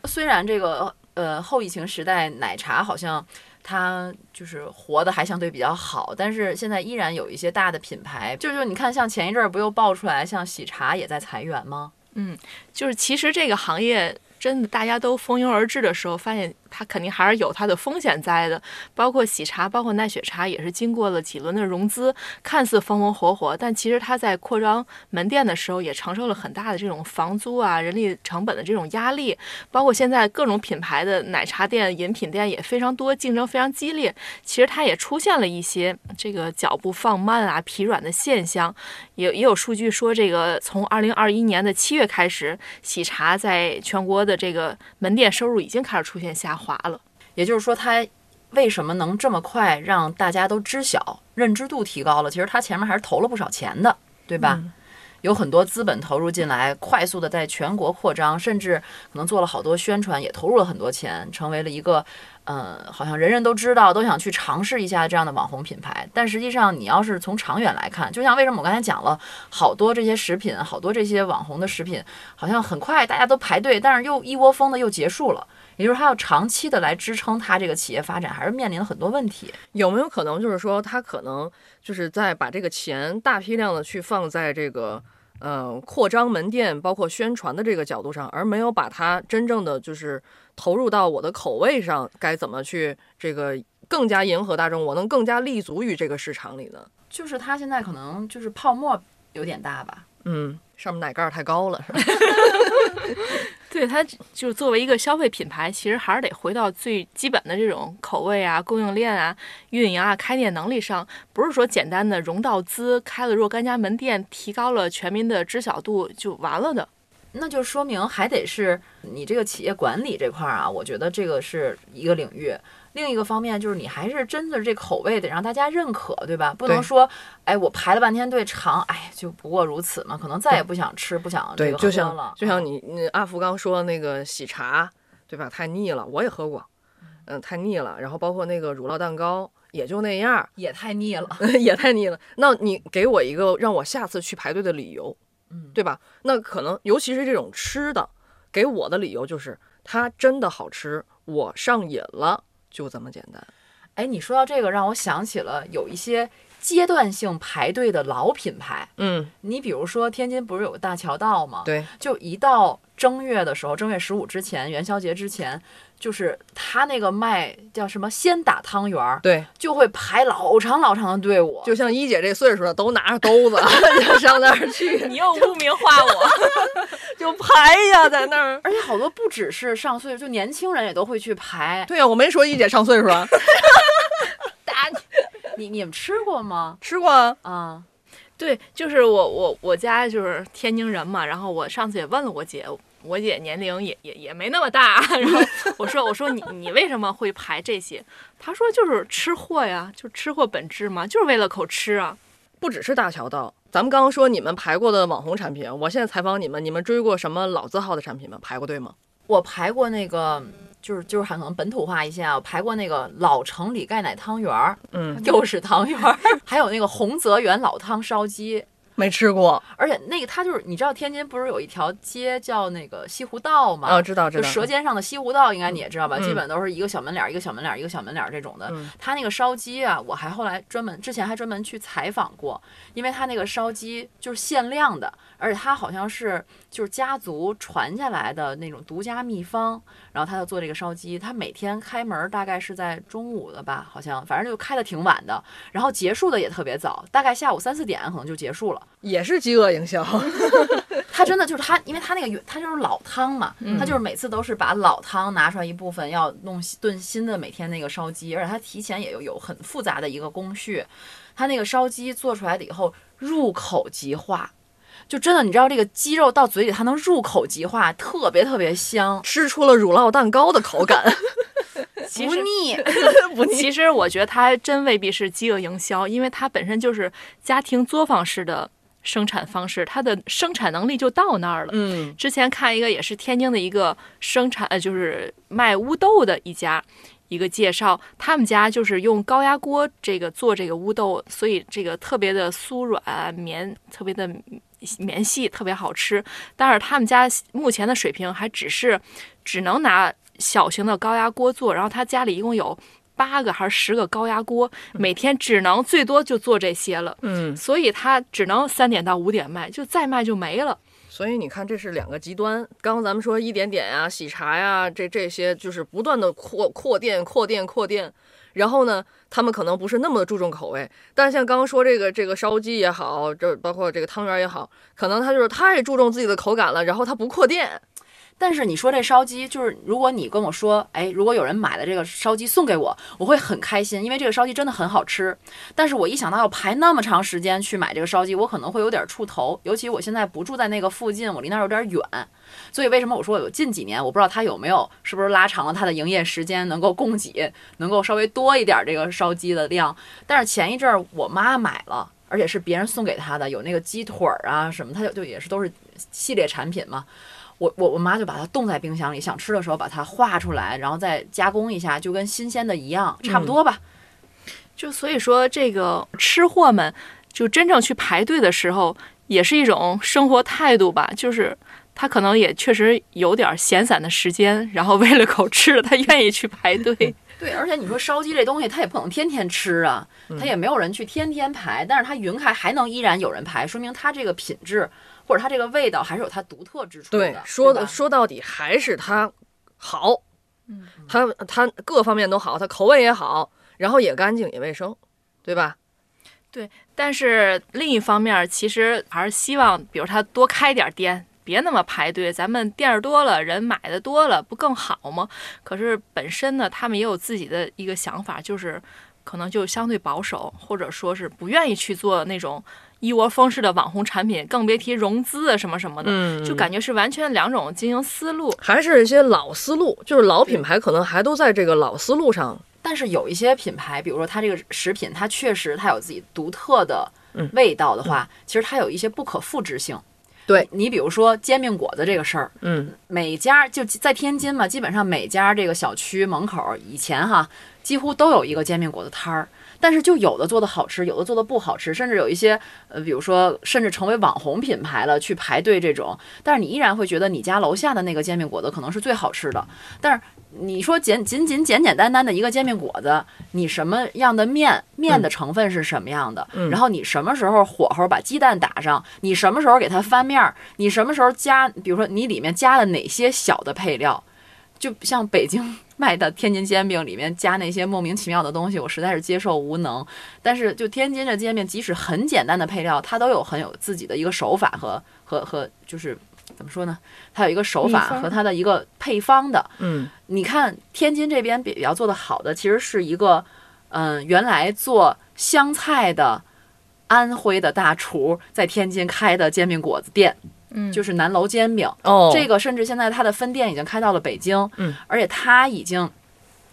[SPEAKER 2] 虽然然这个呃后疫情时代奶茶好像它就是活的还相对比较好，但是现在依然有一些大的品牌，就是你看像前一阵儿不又爆出来，像喜茶也在裁员吗？
[SPEAKER 3] 嗯，就是其实这个行业真的大家都蜂拥而至的时候，发现。它肯定还是有它的风险在的，包括喜茶，包括奈雪茶，也是经过了几轮的融资，看似风风火火，但其实它在扩张门店的时候，也承受了很大的这种房租啊、人力成本的这种压力。包括现在各种品牌的奶茶店、饮品店也非常多，竞争非常激烈。其实它也出现了一些这个脚步放慢啊、疲软的现象。也也有数据说，这个从二零二一年的七月开始，喜茶在全国的这个门店收入已经开始出现下。滑了，
[SPEAKER 2] 也就是说，它为什么能这么快让大家都知晓、认知度提高了？其实它前面还是投了不少钱的，对吧？有很多资本投入进来，快速的在全国扩张，甚至可能做了好多宣传，也投入了很多钱，成为了一个，呃，好像人人都知道、都想去尝试一下这样的网红品牌。但实际上，你要是从长远来看，就像为什么我刚才讲了好多这些食品，好多这些网红的食品，好像很快大家都排队，但是又一窝蜂的又结束了。也就是它要长期的来支撑它这个企业发展，还是面临了很多问题。
[SPEAKER 4] 有没有可能就是说，它可能就是在把这个钱大批量的去放在这个呃扩张门店，包括宣传的这个角度上，而没有把它真正的就是投入到我的口味上，该怎么去这个更加迎合大众，我能更加立足于这个市场里呢？
[SPEAKER 2] 就是它现在可能就是泡沫有点大吧。
[SPEAKER 4] 嗯，上面奶盖太高了，是吧？
[SPEAKER 3] 对，它就作为一个消费品牌，其实还是得回到最基本的这种口味啊、供应链啊、运营啊、开店能力上，不是说简单的融到资、开了若干家门店、提高了全民的知晓度就完了的。
[SPEAKER 2] 那就说明还得是你这个企业管理这块儿啊，我觉得这个是一个领域。另一个方面就是你还是真的这口味得让大家认可，对吧？不能说，哎，我排了半天队尝，哎，就不过如此嘛，可能再也不想吃，不想这个
[SPEAKER 4] 喝了。就像你，你阿福刚说那个喜茶，对吧？太腻了，我也喝过，嗯，太腻了。然后包括那个乳酪蛋糕，也就那样，
[SPEAKER 2] 也太腻了，
[SPEAKER 4] 也太腻了。那你给我一个让我下次去排队的理由，嗯，对吧？那可能尤其是这种吃的，给我的理由就是它真的好吃，我上瘾了。就这么简单，
[SPEAKER 2] 哎，你说到这个，让我想起了有一些阶段性排队的老品牌。
[SPEAKER 4] 嗯，
[SPEAKER 2] 你比如说天津不是有大桥道吗？
[SPEAKER 4] 对，
[SPEAKER 2] 就一到正月的时候，正月十五之前，元宵节之前。就是他那个卖叫什么鲜打汤圆儿，
[SPEAKER 4] 对，
[SPEAKER 2] 就会排老长老长的队伍。
[SPEAKER 4] 就像一姐这岁数的，都拿着兜子 就上那儿去。
[SPEAKER 3] 你又污名化我，
[SPEAKER 4] 就排呀，在那儿。
[SPEAKER 2] 而且好多不只是上岁数，就年轻人也都会去排。
[SPEAKER 4] 对呀，我没说一姐上岁数啊。
[SPEAKER 2] 大家，你你们吃过吗？
[SPEAKER 4] 吃过啊。
[SPEAKER 2] 啊，
[SPEAKER 3] 对，就是我我我家就是天津人嘛，然后我上次也问了我姐。我姐年龄也也也没那么大，然后我说我说你你为什么会排这些？她说就是吃货呀，就吃货本质嘛，就是为了口吃啊。
[SPEAKER 4] 不只是大桥道，咱们刚刚说你们排过的网红产品，我现在采访你们，你们追过什么老字号的产品吗？排过队吗？
[SPEAKER 2] 我排过那个就是就是可能本土化一些啊，我排过那个老城里盖奶汤圆儿，
[SPEAKER 4] 嗯，
[SPEAKER 2] 又是汤圆儿，还有那个洪泽园老汤烧鸡，
[SPEAKER 4] 没吃过
[SPEAKER 2] 而且那个它就是你知道天津不是有一条街叫那个西湖道吗？
[SPEAKER 4] 啊，知道知道。
[SPEAKER 2] 就舌尖上的西湖道，应该你也知道吧？
[SPEAKER 4] 嗯
[SPEAKER 2] 基本都是一个小门脸儿，一个小门脸儿，一个小门脸儿这种的。
[SPEAKER 4] 嗯
[SPEAKER 2] 他那个烧鸡啊，我还后来专门之前还专门去采访过，因为他那个烧鸡就是限量的，而且他好像是就是家族传下来的那种独家秘方，然后他就做这个烧鸡，他每天开门大概是在中午的吧，好像反正就开的挺晚的，然后结束的也特别早，大概下午三四点可能就结束了。
[SPEAKER 4] 也是饥饿营销，
[SPEAKER 2] 他真的就是他，因为他那个原他就是老汤嘛，他就是每次都是把老汤拿出来一部分，要弄新炖新的每天那个烧鸡，而且他提前也有有很复杂的一个工序，他那个烧鸡做出来了以后入口即化。就真的，你知道这个鸡肉到嘴里，它能入口即化，特别特别香，
[SPEAKER 4] 吃出了乳酪蛋糕的口感，
[SPEAKER 3] 其实
[SPEAKER 2] 不腻。
[SPEAKER 4] 不腻。
[SPEAKER 3] 其实我觉得它还真未必是饥饿营销，因为它本身就是家庭作坊式的生产方式，它的生产能力就到那儿了。
[SPEAKER 4] 嗯
[SPEAKER 3] 之前看一个也是天津的一个生产，呃，就是卖乌豆的一家。一个介绍，他们家就是用高压锅这个做这个乌豆，所以这个特别的酥软绵，特别的绵细，特别好吃。但是他们家目前的水平还只是只能拿小型的高压锅做，然后他家里一共有八个还是十个高压锅，每天只能最多就做这些了，
[SPEAKER 4] 嗯，
[SPEAKER 3] 所以他只能三点到五点卖，就再卖就没了。
[SPEAKER 4] 所以你看，这是两个极端。刚刚咱们说一点点呀、喜茶呀，这这些就是不断的扩扩店、扩店、扩店。然后呢，他们可能不是那么注重口味，但像刚刚说这个这个烧鸡也好，这包括这个汤圆也好，可能他就是太注重自己的口感了，然后他不扩店。
[SPEAKER 2] 但是你说这烧鸡，就是如果你跟我说，哎，如果有人买了这个烧鸡送给我，我会很开心，因为这个烧鸡真的很好吃。但是我一想到要排那么长时间去买这个烧鸡，我可能会有点怵头。尤其我现在不住在那个附近，我离那儿有点远，所以为什么我说有近几年，我不知道它有没有是不是拉长了它的营业时间，能够供给能够稍微多一点这个烧鸡的量。但是前一阵儿我妈买了。而且是别人送给她的，有那个鸡腿儿啊什么，它就就也是都是系列产品嘛。我我我妈就把它冻在冰箱里，想吃的时候把它化出来，然后再加工一下，就跟新鲜的一样，差不多吧。
[SPEAKER 3] 就所以说，这个吃货们就真正去排队的时候，也是一种生活态度吧。就是他可能也确实有点闲散的时间，然后为了口吃的，他愿意去排队。
[SPEAKER 2] 对，而且你说烧鸡这东西，它也不能天天吃啊，它也没有人去天天排，但是它云开还能依然有人排，说明它这个品质或者它这个味道还是有它独特之处的。
[SPEAKER 4] 对，说的说到底还是它好，嗯，它它各方面都好，它口味也好，然后也干净也卫生，对吧？
[SPEAKER 3] 对但是另一方面，其实还是希望，比如他多开点店，别那么排队。咱们店儿多了，人买的多了，不更好吗？可是本身呢，他们也有自己的一个想法，就是可能就相对保守，或者说是不愿意去做那种一窝蜂式的网红产品，更别提融资啊什么什么的，
[SPEAKER 4] 嗯
[SPEAKER 3] 就感觉是完全两种经营思路。
[SPEAKER 4] 还是一些老思路，就是老品牌可能还都在这个老思路上。
[SPEAKER 2] 但是有一些品牌，比如说它这个食品，它确实它有自己独特的
[SPEAKER 4] 嗯
[SPEAKER 2] 味道的话，其实它有一些不可复制性。
[SPEAKER 4] 对
[SPEAKER 2] 你比如说煎饼果子这个事儿，
[SPEAKER 4] 嗯，
[SPEAKER 2] 每家就在天津嘛，基本上每家这个小区门口以前哈，几乎都有一个煎饼果子摊儿。但是就有的做的好吃，有的做的不好吃，甚至有一些呃，比如说甚至成为网红品牌了，去排队这种。但是你依然会觉得你家楼下的那个煎饼果子可能是最好吃的。但是你说简仅仅简简单单的一个煎饼果子，你什么样的面面的成分是什么样的？
[SPEAKER 4] 嗯
[SPEAKER 2] 然后你什么时候火候把鸡蛋打上？你什么时候给它翻面儿？你什么时候加？比如说你里面加了哪些小的配料？就像北京卖的天津煎饼里面加那些莫名其妙的东西，我实在是接受无能。但是就天津这煎饼，即使很简单的配料，它都有很有自己的一个手法和和和就是怎么说呢？它有一个手法和它的一个配方的。
[SPEAKER 4] 嗯，
[SPEAKER 2] 你看天津这边比较做的好的，其实是一个嗯、原来做湘菜的安徽的大厨在天津开的煎饼果子店，
[SPEAKER 3] 嗯
[SPEAKER 2] 就是南楼煎饼。
[SPEAKER 4] 哦，
[SPEAKER 2] 这个甚至现在它的分店已经开到了北京，
[SPEAKER 4] 嗯，
[SPEAKER 2] 而且他已经。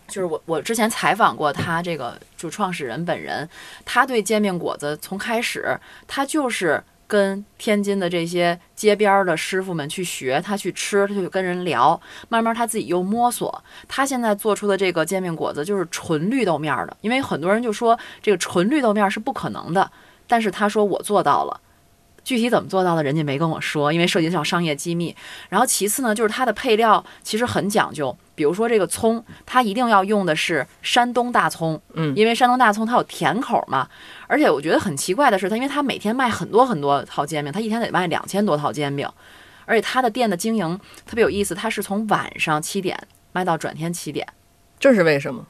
[SPEAKER 2] 就是我，我之前采访过他这个就创始人本人，他对煎饼果子从开始他就是跟天津的这些街边儿的师傅们去学，他去吃，他去跟人聊，慢慢他自己又摸索。他现在做出的这个煎饼果子就是纯绿豆面儿的，因为很多人就说这个纯绿豆面儿是不可能的，但是他说我做到了。具体怎么做到的，人家没跟我说，因为涉及到商业机密。然后其次呢，就是它的配料其实很讲究，比如说这个葱，它一定要用的是山东大葱，
[SPEAKER 4] 嗯
[SPEAKER 2] 因为山东大葱它有甜口嘛。而且我觉得很奇怪的是，他因为他每天卖很多很多套煎饼，他一天得卖两千多套煎饼，而且他的店的经营特别有意思，他是从晚上七点卖到转天七点，
[SPEAKER 4] 这是为什么？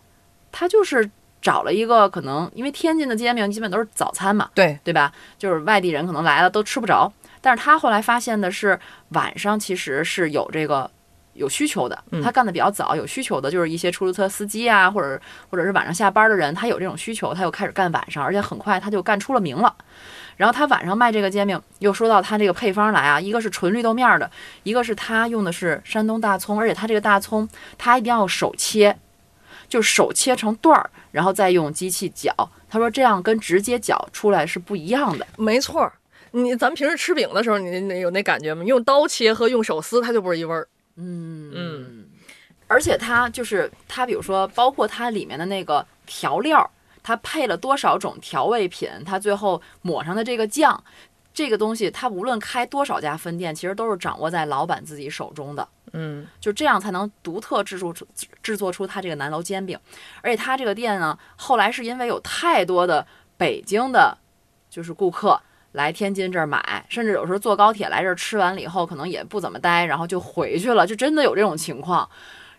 [SPEAKER 2] 他就是找了一个可能，因为天津的煎饼基本都是早餐嘛，
[SPEAKER 4] 对，
[SPEAKER 2] 对吧？就是外地人可能来了都吃不着，但是他后来发现的是晚上其实是有这个有需求的，
[SPEAKER 4] 嗯
[SPEAKER 2] 他干的比较早，有需求的就是一些出租车司机啊，或者或者是晚上下班的人，他有这种需求，他又开始干晚上，而且很快他就干出了名了。然后他晚上卖这个煎饼，又说到他这个配方来啊，一个是纯绿豆面儿的，一个是他用的是山东大葱，而且他这个大葱他一定要手切，就手切成段儿，然后再用机器搅。他说这样跟直接搅出来是不一样的。
[SPEAKER 4] 没错儿。你咱们平时吃饼的时候，你你有那感觉吗？用刀切和用手撕，它就不是一味儿。
[SPEAKER 2] 嗯。
[SPEAKER 4] 嗯，
[SPEAKER 2] 而且它就是它，比如说包括它里面的那个调料，它配了多少种调味品，它最后抹上的这个酱，这个东西它无论开多少家分店，其实都是掌握在老板自己手中的。
[SPEAKER 4] 嗯，
[SPEAKER 2] 就这样才能独特制作出制作出它这个南楼煎饼，而且它这个店呢，后来是因为有太多的北京的，就是顾客来天津这儿买，甚至有时候坐高铁来这儿吃完了以后，可能也不怎么待，然后就回去了，就真的有这种情况。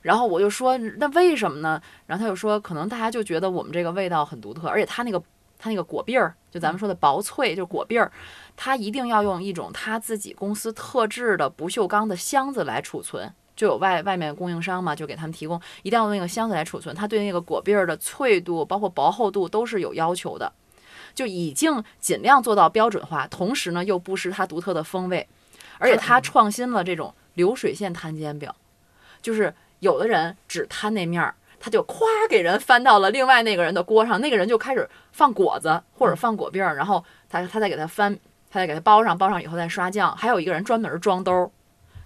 [SPEAKER 2] 然后我就说，那为什么呢？然后他就说，可能大家就觉得我们这个味道很独特，而且它那个它那个果篦儿，就咱们说的薄脆，就是果篦儿，它一定要用一种他自己公司特制的不锈钢的箱子来储存。就有外外面供应商嘛，就给他们提供，一定要用那个箱子来储存。它对那个果篦儿的脆度，包括薄厚度都是有要求的，就已经尽量做到标准化，同时呢又不失它独特的风味，而且它创新了这种流水线摊煎饼，就是有的人只摊那面儿，他就咵给人翻到了另外那个人的锅上，那个人就开始放果子或者放果饼儿，然后他他再给他翻，他再给他包上，包上以后再刷酱，还有一个人专门装兜儿。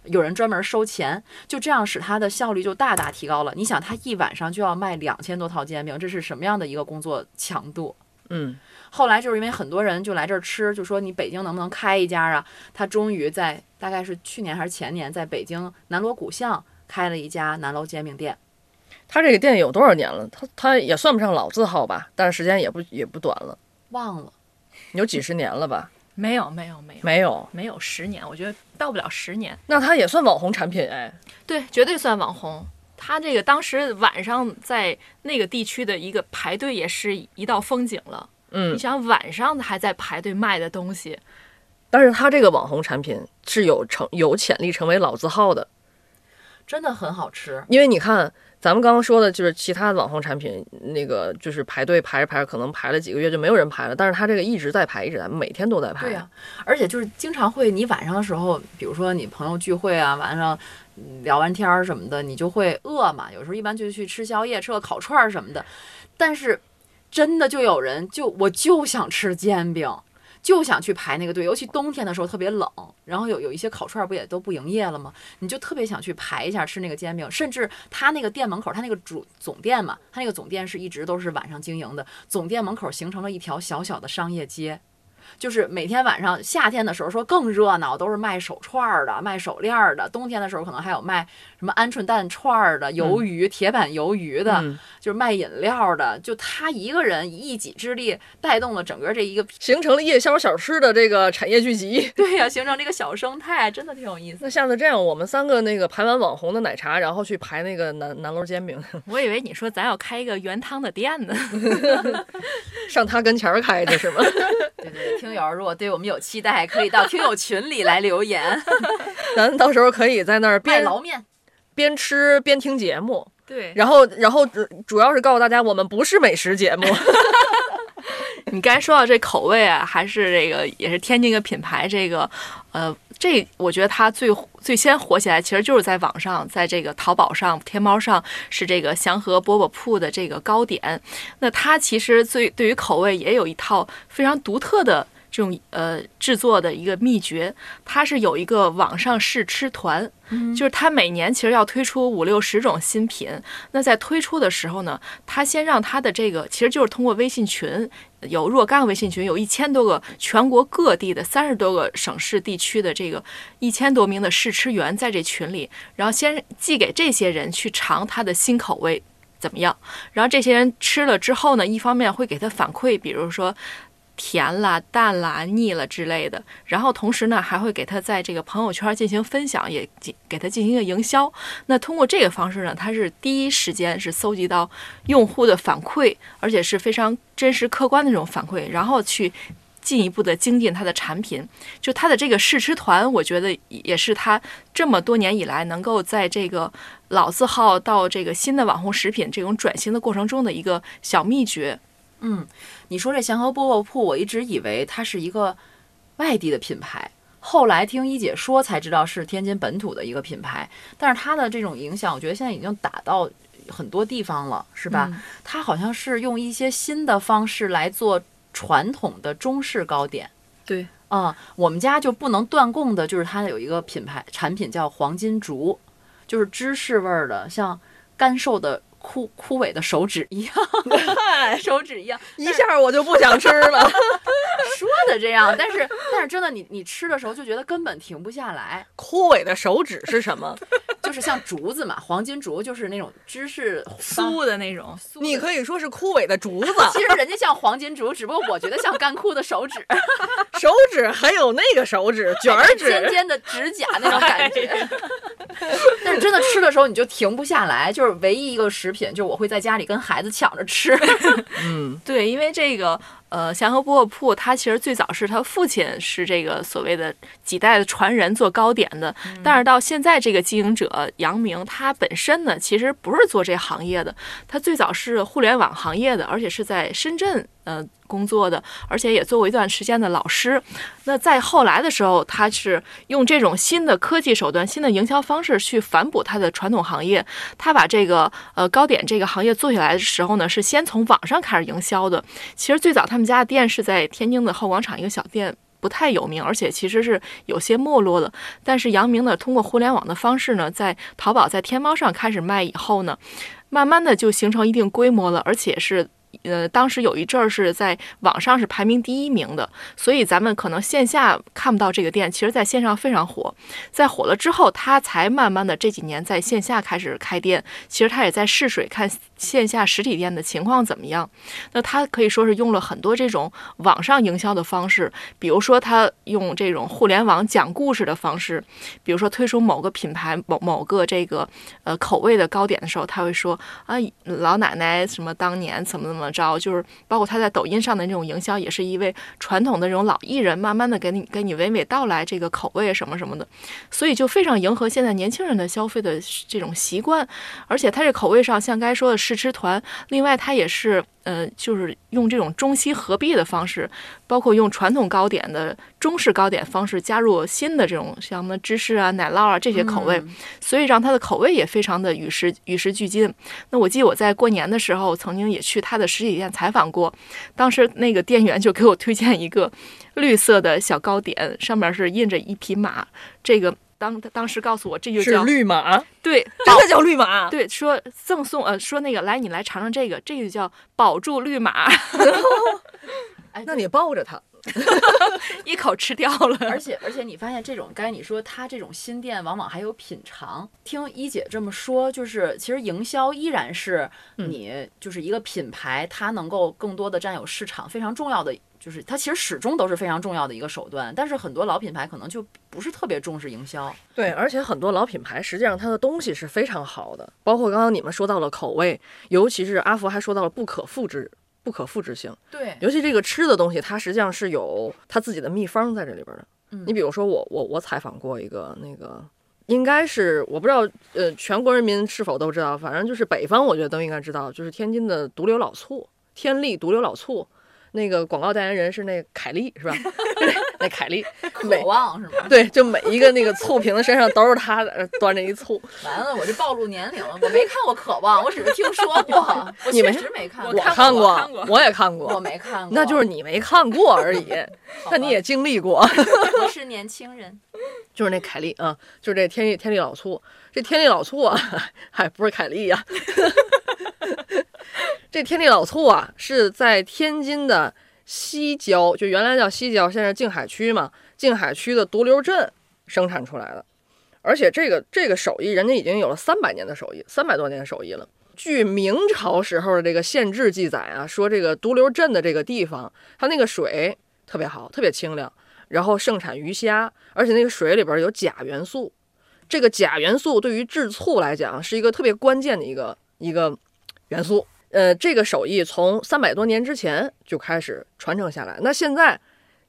[SPEAKER 2] 有人专门收钱，就这样使他的效率就大大提高了。你想，他一晚上就要卖两千多套煎饼，这是什么样的一个工作强度？
[SPEAKER 4] 嗯，
[SPEAKER 2] 后来就是因为很多人就来这儿吃，就说你北京能不能开一家啊？他终于在大概是去年还是前年，在北京南锣鼓巷开了一家南楼煎饼店。
[SPEAKER 4] 他这个店有多少年了？他他也算不上老字号吧，但是时间也不也不短了，
[SPEAKER 2] 忘了，
[SPEAKER 4] 有几十年了吧？
[SPEAKER 3] 没有没有没有
[SPEAKER 4] 没有，
[SPEAKER 3] 没有十年，我觉得到不了十年。
[SPEAKER 4] 那他也算网红产品哎。
[SPEAKER 3] 对，绝对算网红。他这个当时晚上在那个地区的一个排队也是一道风景了。
[SPEAKER 4] 嗯
[SPEAKER 3] 你，想晚上还在排队卖的东西，
[SPEAKER 4] 但是他这个网红产品是有成有潜力成为老字号的，
[SPEAKER 2] 真的很好吃。
[SPEAKER 4] 因为你看，咱们刚刚说的就是其他的网红产品，那个就是排队排着排着，可能排了几个月就没有人排了，但是他这个一直在排，一直在，每天都在排。
[SPEAKER 2] 对呀、而且就是经常会，你晚上的时候，比如说你朋友聚会啊，晚上嗯聊完天儿什么的，你就会饿嘛。有时候一般就去吃宵夜，吃个烤串儿什么的。但是真的就有人就我就想吃煎饼，就想去排那个队，尤其冬天的时候特别冷，然后有有一些烤串不也都不营业了吗？你就特别想去排一下吃那个煎饼，甚至他那个店门口，他那个主总店嘛，他那个总店是一直都是晚上经营的，总店门口形成了一条小小的商业街。就是每天晚上，夏天的时候说更热闹，都是卖手串的、卖手链的；冬天的时候可能还有卖什么鹌鹑蛋串儿的、鱿鱼、铁板鱿鱼的，
[SPEAKER 4] 嗯
[SPEAKER 2] 就是卖饮料的。就他一个人以一己之力带动了整个这一个，
[SPEAKER 4] 形成了夜宵小吃的这个产业聚集。
[SPEAKER 2] 对呀、形成这个小生态，真的挺有意思。
[SPEAKER 4] 那下次这样，我们三个那个排完网红的奶茶，然后去排那个南南楼煎饼，
[SPEAKER 3] 我以为你说咱要开一个原汤的店呢。
[SPEAKER 4] 上他跟前儿开着是吗？
[SPEAKER 2] 对对对，听友如果对我们有期待，可以到听友群里来留言。
[SPEAKER 4] 咱到时候可以在那儿
[SPEAKER 2] 卖
[SPEAKER 4] 边
[SPEAKER 2] 捞面，
[SPEAKER 4] 边吃边听节目，
[SPEAKER 3] 对，
[SPEAKER 4] 然后然后主主要是告诉大家，我们不是美食节目。
[SPEAKER 3] 你刚才说到这口味啊，还是这个也是天津一个品牌，这个呃，这我觉得它最最先火起来，其实就是在网上，在这个淘宝上、天猫上是这个祥和饽饽铺的这个糕点。那它其实最对于口味也有一套非常独特的这种呃制作的一个秘诀，它是有一个网上试吃团，就是它每年其实要推出五六十种新品。那在推出的时候呢，它先让它的这个其实就是通过微信群，有若干个微信群，有一千多个全国各地的三十多个省市地区的这个一千多名的试吃员在这群里，然后先寄给这些人去尝它的新口味。怎么样？然后这些人吃了之后呢，一方面会给他反馈，比如说甜啦、淡啦、腻了之类的。然后同时呢，还会给他在这个朋友圈进行分享，也给给他进行一个营销。那通过这个方式呢，他是第一时间是搜集到用户的反馈，而且是非常真实客观的这种反馈，然后去进一步的精进他的产品。就他的这个试吃团，我觉得也是他这么多年以来能够在这个。老字号到这个新的网红食品这种转型的过程中的一个小秘诀。
[SPEAKER 2] 嗯，你说这祥和饽饽铺，我一直以为它是一个外地的品牌，后来听一姐说才知道是天津本土的一个品牌。但是它的这种影响，我觉得现在已经打到很多地方了，是吧？它好像是用一些新的方式来做传统的中式糕点。
[SPEAKER 3] 对，
[SPEAKER 2] 啊，我们家就不能断供的就是它有一个品牌产品叫黄金竹。就是芝士味儿的，像干瘦的枯枯萎的手指一样，手指一样，
[SPEAKER 4] 一下我就不想吃了。
[SPEAKER 2] 说的这样，但是但是真的，你你吃的时候就觉得根本停不下来。
[SPEAKER 4] 枯萎的手指是什么？
[SPEAKER 2] 就是像竹子嘛，黄金竹就是那种芝士
[SPEAKER 3] 酥的那种。
[SPEAKER 4] 你可以说是枯萎的竹子。
[SPEAKER 2] 其实人家像黄金竹，只不过我觉得像干枯的手指。
[SPEAKER 4] 手指还有那个手指卷指，
[SPEAKER 2] 尖尖的指甲那种感觉。但是真的吃的时候你就停不下来，就是唯一一个食品，就我会在家里跟孩子抢着吃。
[SPEAKER 4] 嗯，
[SPEAKER 3] 对，因为这个。呃，祥和饽饽铺，它其实最早是他父亲是这个所谓的几代的传人做糕点的，但是到现在这个经营者杨明，他本身呢其实不是做这行业的，他最早是互联网行业的，而且是在深圳。呃，工作的，而且也做过一段时间的老师。那在后来的时候，他是用这种新的科技手段、新的营销方式去反哺他的传统行业。他把这个呃糕点这个行业做起来的时候呢，是先从网上开始营销的。其实最早他们家的店是在天津的后广场一个小店，不太有名，而且其实是有些没落的。但是杨明呢，通过互联网的方式呢，在淘宝、在天猫上开始卖以后呢，慢慢的就形成一定规模了，而且是。呃，当时有一阵儿是在网上是排名第一名的，所以咱们可能线下看不到这个店，其实在线上非常火。在火了之后，他才慢慢的这几年在线下开始开店。其实他也在试水，看线下实体店的情况怎么样。那他可以说是用了很多这种网上营销的方式，比如说他用这种互联网讲故事的方式，比如说推出某个品牌某某个这个呃口味的糕点的时候，他会说啊，老奶奶什么当年怎么怎么。招？就是包括他在抖音上的那种营销，也是一位传统的这种老艺人，慢慢的给你给你娓娓道来这个口味什么什么的，所以就非常迎合现在年轻人的消费的这种习惯。而且他这口味上，像该说的试吃团，另外他也是。呃，就是用这种中西合璧的方式，包括用传统糕点的中式糕点方式加入新的这种像什么芝士啊、奶酪啊这些口味，所以让它的口味也非常的与时与时俱进。那我记得我在过年的时候，曾经也去他的实体店采访过，当时那个店员就给我推荐一个绿色的小糕点，上面是印着一匹马，这个。当当时告诉我，这就叫
[SPEAKER 4] 绿马，
[SPEAKER 3] 对，
[SPEAKER 4] 真的叫绿马。
[SPEAKER 3] 对，说赠送，呃，说那个来，你来尝尝这个，这个就叫保住绿马。
[SPEAKER 4] 哎，那你抱着它，
[SPEAKER 3] 一口吃掉了。
[SPEAKER 2] 而且而且，你发现这种，刚才你说它这种新店往往还有品尝。听一姐这么说，就是其实营销依然是你就是一个品牌，它能够更多的占有市场非常重要的。就是它其实始终都是非常重要的一个手段，但是很多老品牌可能就不是特别重视营销。
[SPEAKER 4] 对，而且很多老品牌实际上它的东西是非常好的，包括刚刚你们说到了口味，尤其是阿福还说到了不可复制、不可复制性。
[SPEAKER 2] 对，
[SPEAKER 4] 尤其这个吃的东西，它实际上是有它自己的秘方在这里边的。
[SPEAKER 2] 嗯，
[SPEAKER 4] 你比如说我我我采访过一个那个，应该是我不知道呃全国人民是否都知道，反正就是北方我觉得都应该知道，就是天津的独流老醋，天利独流老醋。那个广告代言人是那凯利是吧？那凯利，
[SPEAKER 2] 渴望是吗？
[SPEAKER 4] 对，就每一个那个醋瓶子身上都是他端着一醋。
[SPEAKER 2] 完了，我这暴露年龄了，我没看过《渴望》，我只是听说过，我
[SPEAKER 4] 你没
[SPEAKER 2] 确实没看
[SPEAKER 3] 我
[SPEAKER 2] 过，
[SPEAKER 4] 我看
[SPEAKER 3] 过我也看过
[SPEAKER 4] 我也看
[SPEAKER 2] 我，没看过，
[SPEAKER 4] 那就是你没看过而已。但你也经历过，
[SPEAKER 2] 我是年轻人，
[SPEAKER 4] 就是那凯莉啊，就是这天利天利老醋。这天利老醋啊，还不是凯莉呀、这天地老醋啊，是在天津的西郊，就原来叫西郊，现在是静海区嘛，静海区的独流镇生产出来的。而且这个这个手艺，人家已经有了三百年的手艺，三百多年的手艺了。据明朝时候的这个县志记载啊，说这个独流镇的这个地方，它那个水特别好，特别清亮，然后盛产鱼虾，而且那个水里边有钾元素。这个钾元素对于制醋来讲是一个特别关键的一个一个元素。呃，这个手艺从三百多年之前就开始传承下来。那现在，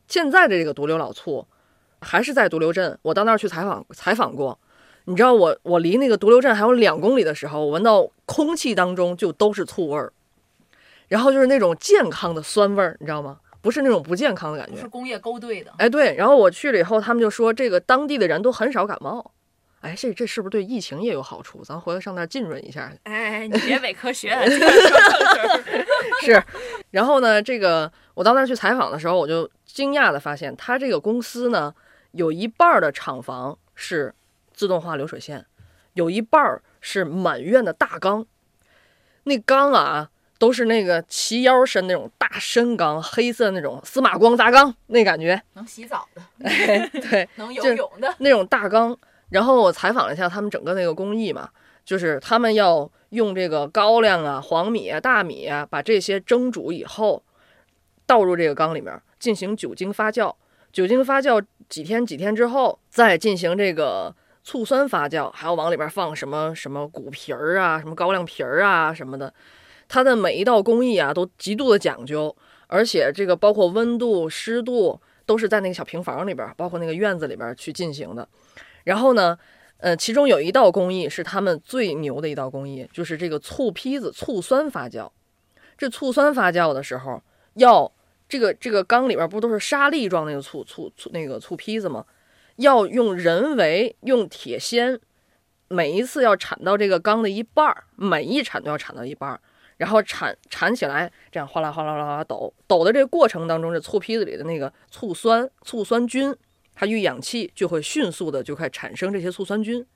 [SPEAKER 4] 现在的这个独流老醋还是在独流镇，我到那儿去采访采访过。你知道我我离那个独流镇还有两公里的时候，我闻到空气当中就都是醋味儿，然后就是那种健康的酸味儿，你知道吗？不是那种不健康的感觉
[SPEAKER 2] 不是。工业勾兑的，
[SPEAKER 4] 哎，对，然后我去了以后，他们就说这个当地的人都很少感冒。哎，这这是不是对疫情也有好处？咱回头上那儿浸润一下。
[SPEAKER 3] 哎，你别 伪科学。
[SPEAKER 4] 是，然后呢，这个我到那儿去采访的时候，我就惊讶的发现，他这个公司呢，有一半儿的厂房是自动化流水线，有一半儿是满院的大缸。那缸啊，都是那个齐腰深那种大深缸，黑色那种司马光砸缸那感觉。
[SPEAKER 2] 能洗澡的，
[SPEAKER 4] 哎，对，
[SPEAKER 2] 能游泳的，
[SPEAKER 4] 那种大缸。然后我采访了一下他们整个那个工艺嘛，就是他们要用这个高粱啊、黄米啊、大米啊，把这些蒸煮以后，倒入这个缸里面进行酒精发酵。酒精发酵几天几天之后，再进行这个醋酸发酵，还要往里边放什么什么谷皮儿啊、什么高粱皮儿啊什么的。它的每一道工艺啊都极度的讲究，而且这个包括温度、湿度都是在那个小平房里边，包括那个院子里边去进行的。然后呢，呃，其中有一道工艺是他们最牛的一道工艺，就是这个醋坯子醋酸发酵。这醋酸发酵的时候，要这个这个缸里边不都是沙粒状那个醋醋醋那个醋坯子吗？要用人为用铁锨，每一次要铲到这个缸的一半儿，每一铲都要铲到一半儿，然后铲铲起来，这样哗啦哗啦哗啦啦抖抖的这个过程当中，这醋坯子里的那个醋酸醋酸菌。它遇氧气就会迅速的就开始产生这些醋酸菌，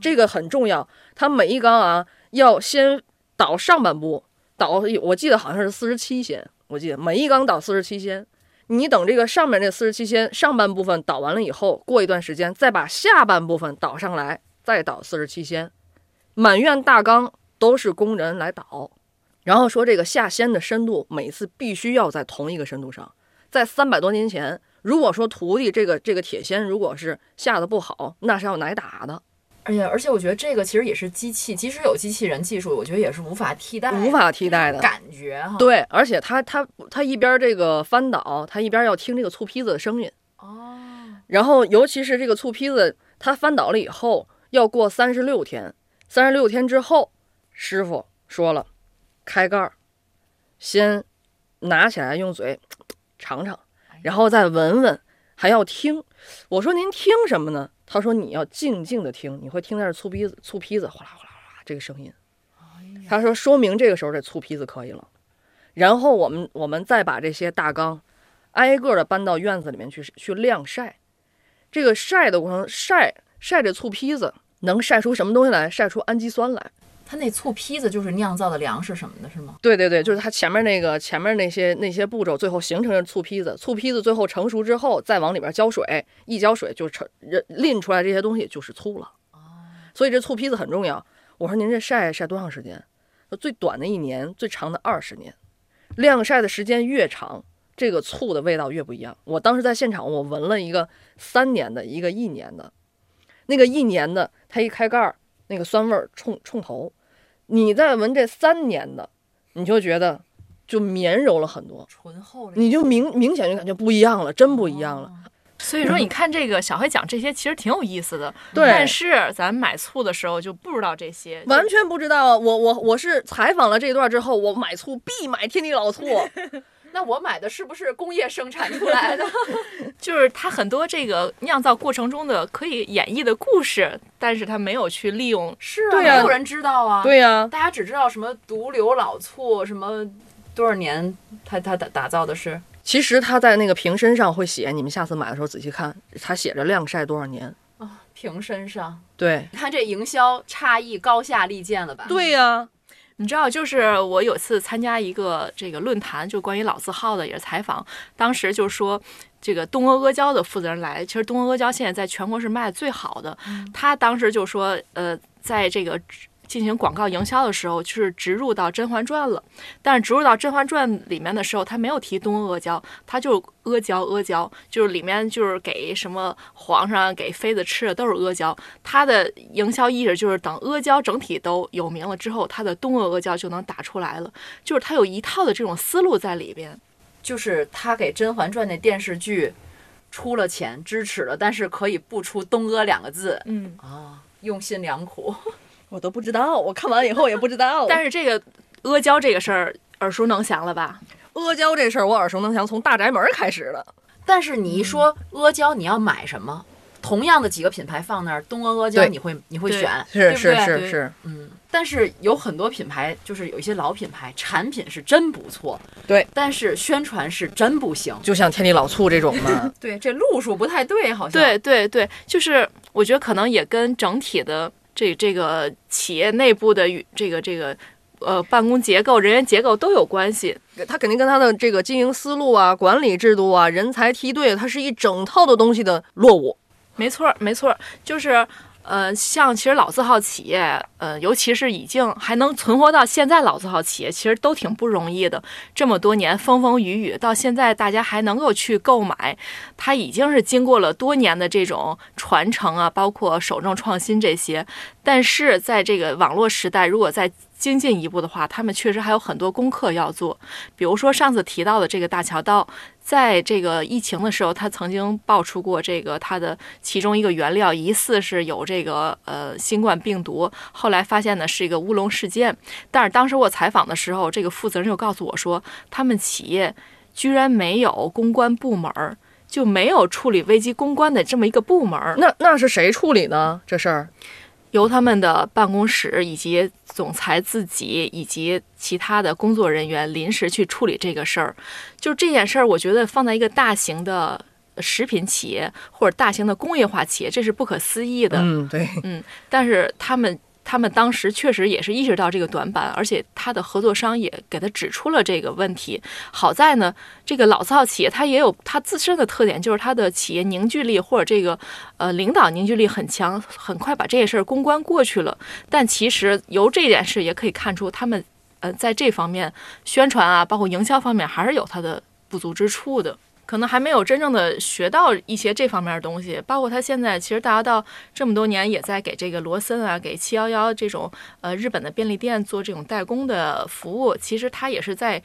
[SPEAKER 4] 这个很重要。它每一缸啊要先倒上半部，倒我记得好像是四十七先，我记得每一缸倒四十七先。你等这个上面这四十七先上半部分倒完了以后，过一段时间再把下半部分倒上来，再倒四十七先。满院大缸都是工人来倒，然后说这个下掀的深度每次必须要在同一个深度上，在三百多年前。如果说徒弟这个这个铁锨如果是下的不好，那是要挨打的，
[SPEAKER 2] 而且而且我觉得这个其实也是机器，即使有机器人技术，我觉得也是无法替代，
[SPEAKER 4] 无法替代的。
[SPEAKER 2] 感觉哈。
[SPEAKER 4] 对，而且他他他一边这个翻倒，他一边要听这个醋坯子的声音，
[SPEAKER 2] 哦，
[SPEAKER 4] 然后尤其是这个醋坯子，它翻倒了以后要过三十六天，三十六天之后，师傅说了，开盖儿，先拿起来用嘴尝尝。然后再闻闻，还要听。我说您听什么呢？他说你要静静的听，你会听到这醋坯子、醋坯子哗啦哗啦哗啦这个声音。他说说明这个时候这醋坯子可以了。然后我们我们再把这些大缸挨个的搬到院子里面去去晾晒。这个晒的过程晒晒这醋坯子能晒出什么东西来？晒出氨基酸来。
[SPEAKER 2] 它那醋坯子就是酿造的粮食什么的，是吗？
[SPEAKER 4] 对对对，就是它前面那个前面那些那些步骤，最后形成了醋坯子。醋坯子最后成熟之后，再往里边浇水，一浇水就成淋出来这些东西就是醋了。所以这醋坯子很重要。我说您这晒晒多长时间？最短的一年，最长的二十年。晾晒的时间越长，这个醋的味道越不一样。我当时在现场，我闻了一个三年的，一个一年的。那个一年的，它一开盖儿，那个酸味儿冲冲头。你在闻这三年的，你就觉得就绵柔了很多，
[SPEAKER 2] 醇厚了，
[SPEAKER 4] 你就明明显就感觉不一样了，真不一样了。
[SPEAKER 2] 哦。
[SPEAKER 3] 所以说，你看这个小黑讲这些其实挺有意思的，
[SPEAKER 4] 对。
[SPEAKER 3] 但是咱买醋的时候就不知道这些，
[SPEAKER 4] 完全不知道，我我我是采访了这段之后，我买醋必买天地老醋，
[SPEAKER 2] 那我买的是不是工业生产出来的？
[SPEAKER 3] 就是它很多这个酿造过程中的可以演绎的故事，但是它没有去利用。
[SPEAKER 2] 是啊，没有人知道啊。
[SPEAKER 4] 对呀、
[SPEAKER 2] 大家只知道什么独流老醋，什么多少年它它打打造的是。
[SPEAKER 4] 其实他在那个瓶身上会写，你们下次买的时候仔细看，他写着晾晒多少年啊。
[SPEAKER 2] 瓶身上，
[SPEAKER 4] 对，
[SPEAKER 2] 你看这营销差异高下立见了吧？
[SPEAKER 4] 对呀、
[SPEAKER 3] 你知道，就是我有次参加一个这个论坛，就关于老字号的，也是采访。当时就说，这个东阿阿胶的负责人来，其实东阿阿胶现在在全国是卖的最好的。他当时就说，呃，在这个进行广告营销的时候，就是植入到《甄嬛传》了。但是植入到《甄嬛传》里面的时候，他没有提东阿阿胶，他就阿胶阿胶，就是里面就是给什么皇上、给妃子吃的都是阿胶。他的营销意识就是等阿胶整体都有名了之后，他的东阿阿胶就能打出来了，就是他有一套的这种思路在里边。
[SPEAKER 2] 就是他给《甄嬛传》那电视剧出了钱支持了，但是可以不出“东阿”两个字
[SPEAKER 3] 嗯，
[SPEAKER 2] 啊，用心良苦。
[SPEAKER 4] 我都不知道，我看完以后也不知道。
[SPEAKER 3] 但是这个阿胶这个事儿耳熟能详了吧？
[SPEAKER 4] 阿胶这事儿我耳熟能详，从大宅门开始的。
[SPEAKER 2] 但是你一说阿胶，你要买什么？同样的几个品牌放那儿，东阿阿胶你会你会选，
[SPEAKER 4] 是
[SPEAKER 2] 对对
[SPEAKER 4] 是是
[SPEAKER 3] 对
[SPEAKER 4] 是，
[SPEAKER 2] 嗯，但是有很多品牌，就是有一些老品牌，产品是真不错，
[SPEAKER 4] 对，
[SPEAKER 2] 但是宣传是真不行。
[SPEAKER 4] 就像天地老醋这种嘛。
[SPEAKER 2] 对，这路数不太对，好像。
[SPEAKER 3] 对对对，就是我觉得可能也跟整体的这这个企业内部的与这个这个呃办公结构、人员结构都有关系。
[SPEAKER 4] 它肯定跟它的这个经营思路啊、管理制度啊、人才梯队，它是一整套的东西的落伍。
[SPEAKER 3] 没错儿，没错儿，就是呃，像其实老字号企业，呃，尤其是已经还能存活到现在，老字号企业其实都挺不容易的。这么多年风风雨雨，到现在大家还能够去购买，它已经是经过了多年的这种传承啊，包括守正创新这些。但是在这个网络时代，如果在精进一步的话，他们确实还有很多功课要做。比如说上次提到的这个大桥道，在这个疫情的时候，他曾经爆出过这个它的其中一个原料疑似是有这个呃新冠病毒，后来发现呢是一个乌龙事件。但是当时我采访的时候，这个负责人就告诉我说，他们企业居然没有公关部门儿，就没有处理危机公关的这么一个部门儿。
[SPEAKER 4] 那那是谁处理呢？这事儿？
[SPEAKER 3] 由他们的办公室以及总裁自己以及其他的工作人员临时去处理这个事儿。就这件事儿，我觉得放在一个大型的食品企业或者大型的工业化企业，这是不可思议的。
[SPEAKER 4] 嗯，对，
[SPEAKER 3] 但是他们。他们当时确实也是意识到这个短板，而且他的合作商也给他指出了这个问题。好在呢，这个老字号企业它也有它自身的特点，就是它的企业凝聚力或者这个呃领导凝聚力很强，很快把这件事儿公关过去了。但其实由这件事也可以看出，他们呃在这方面宣传啊，包括营销方面还是有它的不足之处的。可能还没有真正的学到一些这方面的东西，包括他现在其实大家到这么多年也在给这个罗森啊、给七幺幺这种呃日本的便利店做这种代工的服务，其实他也是在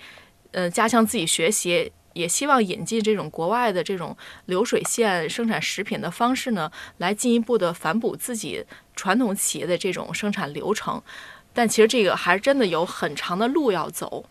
[SPEAKER 3] 呃加强自己学习，也希望引进这种国外的这种流水线生产食品的方式呢，来进一步的反哺自己传统企业的这种生产流程。但其实这个还真的有很长的路要走。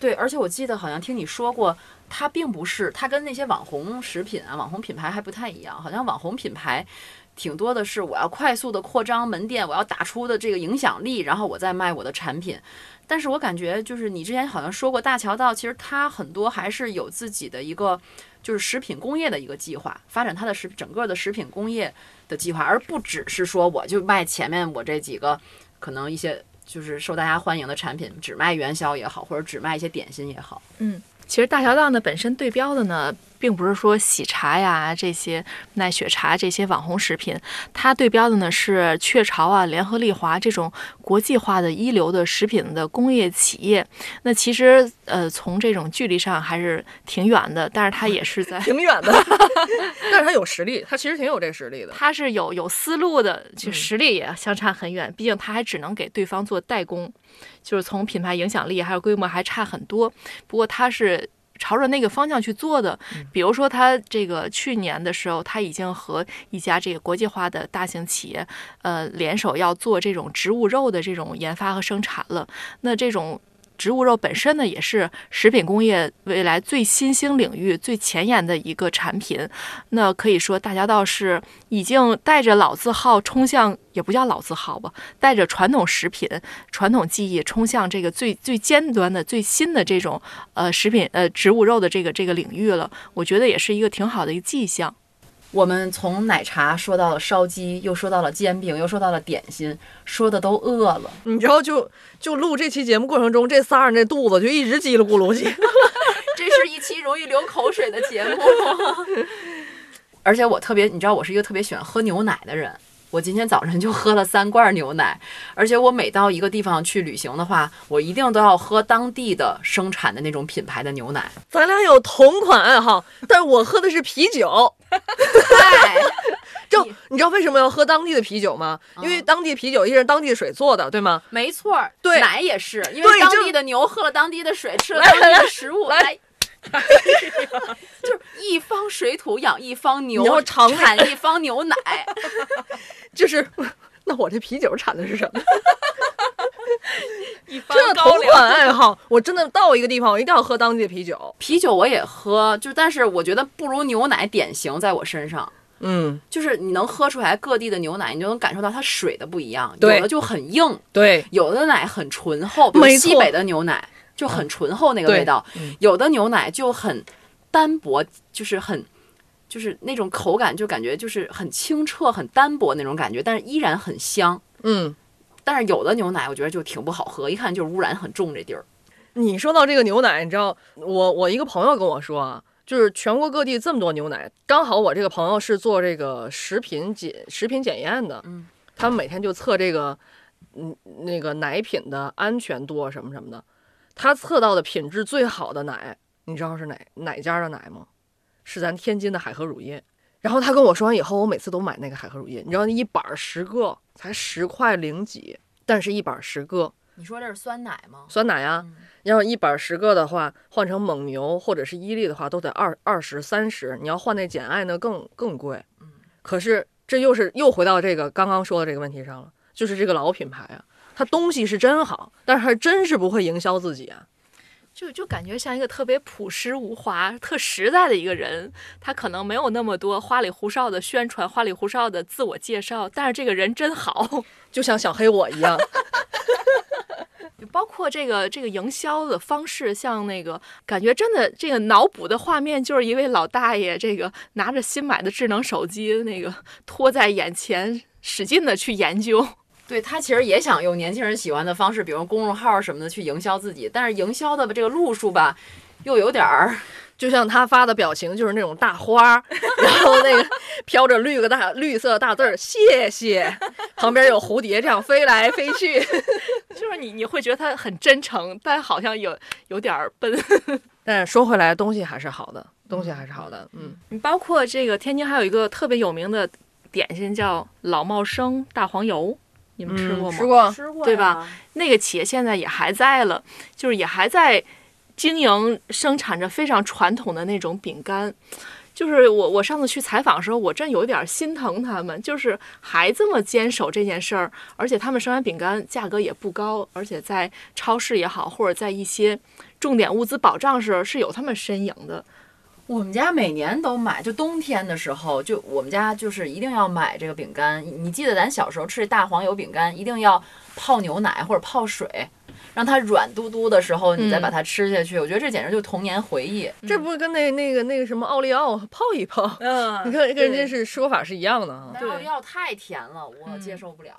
[SPEAKER 2] 对，而且我记得好像听你说过，它并不是它跟那些网红食品啊、网红品牌还不太一样。好像网红品牌挺多的是我要快速的扩张门店，我要打出的这个影响力，然后我再卖我的产品。但是我感觉就是你之前好像说过，大桥道其实它很多还是有自己的一个就是食品工业的一个计划，发展它的食整个的食品工业的计划，而不只是说我就卖前面我这几个可能一些。就是受大家欢迎的产品，只卖元宵也好，或者只卖一些点心也好。
[SPEAKER 3] 嗯其实大桥道呢本身对标的呢，并不是说喜茶呀这些奈雪茶这些网红食品，它对标的呢是雀巢啊、联合利华这种国际化的一流的食品的工业企业。那其实呃从这种距离上还是挺远的，但是它也是在
[SPEAKER 4] 挺远的，但是它有实力，它其实挺有这个实力的。
[SPEAKER 3] 它是有有思路的，就实力也相差很远。毕竟它还只能给对方做代工，就是从品牌影响力还有规模还差很多。不过它是朝着那个方向去做的。比如说，它这个去年的时候，它已经和一家这个国际化的大型企业，呃，联手要做这种植物肉的这种研发和生产了。那这种植物肉本身呢，也是食品工业未来最新兴领域、最前沿的一个产品。那可以说，大家倒是已经带着老字号冲向，也不叫老字号吧，带着传统食品、传统技艺冲向这个最最尖端的、最新的这种呃食品呃植物肉的这个这个领域了。我觉得也是一个挺好的一个迹象。
[SPEAKER 2] 我们从奶茶说到了烧鸡，又说到了煎饼，又说到了点心，说的都饿了。
[SPEAKER 4] 你知道就就录这期节目过程中，这仨人这肚子就一直叽里咕噜叽。
[SPEAKER 2] 这是一期容易流口水的节目。而且我特别，你知道，我是一个特别喜欢喝牛奶的人。我今天早晨就喝了三罐牛奶，而且我每到一个地方去旅行的话，我一定都要喝当地的生产的那种品牌的牛奶。
[SPEAKER 4] 咱俩有同款爱好，但是我喝的是啤酒。
[SPEAKER 2] 对，
[SPEAKER 4] 就你知道为什么要喝当地的啤酒吗？因为当地啤酒也是当地水做的，对吗？
[SPEAKER 2] 没错儿，
[SPEAKER 4] 对
[SPEAKER 2] 奶也是，因为当地的牛喝了当地的水，吃了当地的食物，
[SPEAKER 4] 来
[SPEAKER 2] 来。就是一方水土养一方牛产一方牛奶。
[SPEAKER 4] 就是，那我这啤酒产的是什么？
[SPEAKER 3] 一
[SPEAKER 4] 这同款爱好，我真的到一个地方，我一定要喝当地的啤酒。
[SPEAKER 2] 啤酒我也喝，就但是我觉得不如牛奶典型在我身上。
[SPEAKER 4] 嗯，
[SPEAKER 2] 就是你能喝出来各地的牛奶，你就能感受到它水的不一样，
[SPEAKER 4] 对
[SPEAKER 2] 有的就很硬，
[SPEAKER 4] 对，
[SPEAKER 2] 有的奶很醇厚，比如
[SPEAKER 4] 没错
[SPEAKER 2] 西北的牛奶就很醇厚那个味道，
[SPEAKER 4] 嗯
[SPEAKER 2] 有的牛奶就很单薄，就是很。就是那种口感，就感觉就是很清澈、很单薄那种感觉，但是依然很香。
[SPEAKER 4] 嗯。
[SPEAKER 2] 但是有的牛奶，我觉得就挺不好喝，一看就是污染很重。这地儿，
[SPEAKER 4] 你说到这个牛奶，你知道我我一个朋友跟我说啊，就是全国各地这么多牛奶，刚好我这个朋友是做这个食品检食品检验的，
[SPEAKER 2] 嗯，
[SPEAKER 4] 他们每天就测这个嗯那个奶品的安全度啊什么什么的，他测到的品质最好的奶，你知道是哪哪家的奶吗？是咱天津的海河乳业。然后他跟我说完以后，我每次都买那个海河乳业，你知道那一板十个才十块零几，但是一板十个
[SPEAKER 2] 你说这是酸奶吗？
[SPEAKER 4] 酸奶啊，
[SPEAKER 2] 嗯
[SPEAKER 4] 要一板十个的话，换成蒙牛或者是伊利的话，都得二二十三十。你要换那简爱呢，更更贵。
[SPEAKER 2] 嗯，
[SPEAKER 4] 可是这又是又回到这个刚刚说的这个问题上了，就是这个老品牌啊，它东西是真好，但是还真是不会营销自己啊。
[SPEAKER 3] 就就感觉像一个特别朴实无华、特实在的一个人，他可能没有那么多花里胡哨的宣传、花里胡哨的自我介绍，但是这个人真好。
[SPEAKER 4] 就像小黑我一样，
[SPEAKER 3] 就包括这个这个营销的方式，像那个感觉真的这个脑补的画面，就是一位老大爷，这个拿着新买的智能手机，那个拖在眼前，使劲的去研究。
[SPEAKER 2] 对他其实也想用年轻人喜欢的方式，比如公众号什么的去营销自己，但是营销的这个路数吧，又有点儿
[SPEAKER 4] 就像他发的表情就是那种大花儿，然后那个飘着绿个大绿色大字儿，谢谢，旁边有蝴蝶这样飞来飞去。
[SPEAKER 3] 就是你你会觉得他很真诚，但好像有有点儿笨。
[SPEAKER 4] 但是说回来，东西还是好的，东西还是好的，嗯。
[SPEAKER 3] 你包括这个天津还有一个特别有名的点心叫老茂生大黄油，你们吃过吗？
[SPEAKER 4] 吃过，
[SPEAKER 2] 吃过
[SPEAKER 3] 对吧？那个企业现在也还在了，就是也还在经营生产着非常传统的那种饼干。就是我我上次去采访的时候，我真有点心疼他们，就是还这么坚守这件事儿，而且他们生产饼干价格也不高，而且在超市也好，或者在一些重点物资保障时是有他们身影的。
[SPEAKER 2] 我们家每年都买，就冬天的时候，就我们家就是一定要买这个饼干。你记得咱小时候吃这大黄油饼干，一定要泡牛奶或者泡水，让它软嘟嘟的时候，你再把它吃下去。我觉得这简直就是童年回忆。
[SPEAKER 4] 这不是跟那那个那个什么奥利奥泡一泡，
[SPEAKER 3] 嗯
[SPEAKER 4] 你看跟人家是说法是一样的啊。
[SPEAKER 2] 奥利奥太甜了，我接受不了。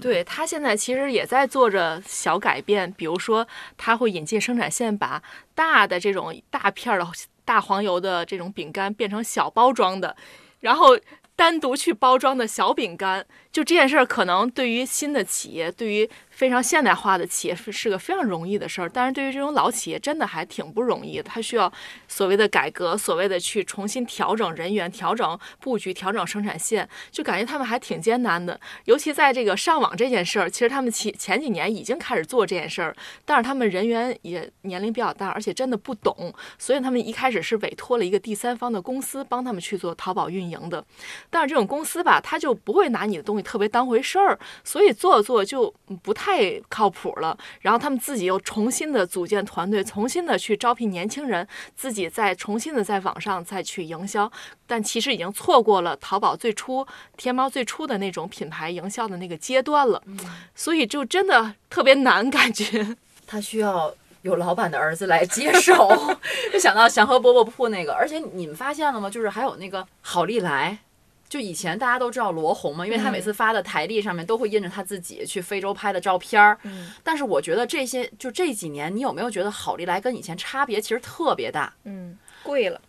[SPEAKER 3] 对他现在其实也在做着小改变，比如说他会引进生产线，把大的这种大片儿的大黄油的这种饼干变成小包装的，然后单独去包装的小饼干。就这件事儿，可能对于新的企业，对于非常现代化的企业是个非常容易的事儿，但是对于这种老企业，真的还挺不容易的。它需要所谓的改革，所谓的去重新调整人员、调整布局、调整生产线，就感觉他们还挺艰难的。尤其在这个上网这件事儿，其实他们前前几年已经开始做这件事儿，但是他们人员也年龄比较大，而且真的不懂，所以他们一开始是委托了一个第三方的公司帮他们去做淘宝运营的。但是这种公司吧，他就不会拿你的东西特别当回事儿，所以做做就不太靠谱了。然后他们自己又重新的组建团队，重新的去招聘年轻人，自己再重新的在网上再去营销，但其实已经错过了淘宝最初、天猫最初的那种品牌营销的那个阶段了。所以就真的特别难，感觉。
[SPEAKER 2] 他需要有老板的儿子来接手，就想到祥和饽饽铺那个，而且你们发现了吗？就是还有那个好利来，就以前大家都知道罗红嘛，因为他每次发的台历上面都会印着他自己去非洲拍的照片儿。
[SPEAKER 3] 嗯
[SPEAKER 2] 但是我觉得这些就这几年，你有没有觉得好利来跟以前差别其实特别大？
[SPEAKER 3] 嗯，贵了。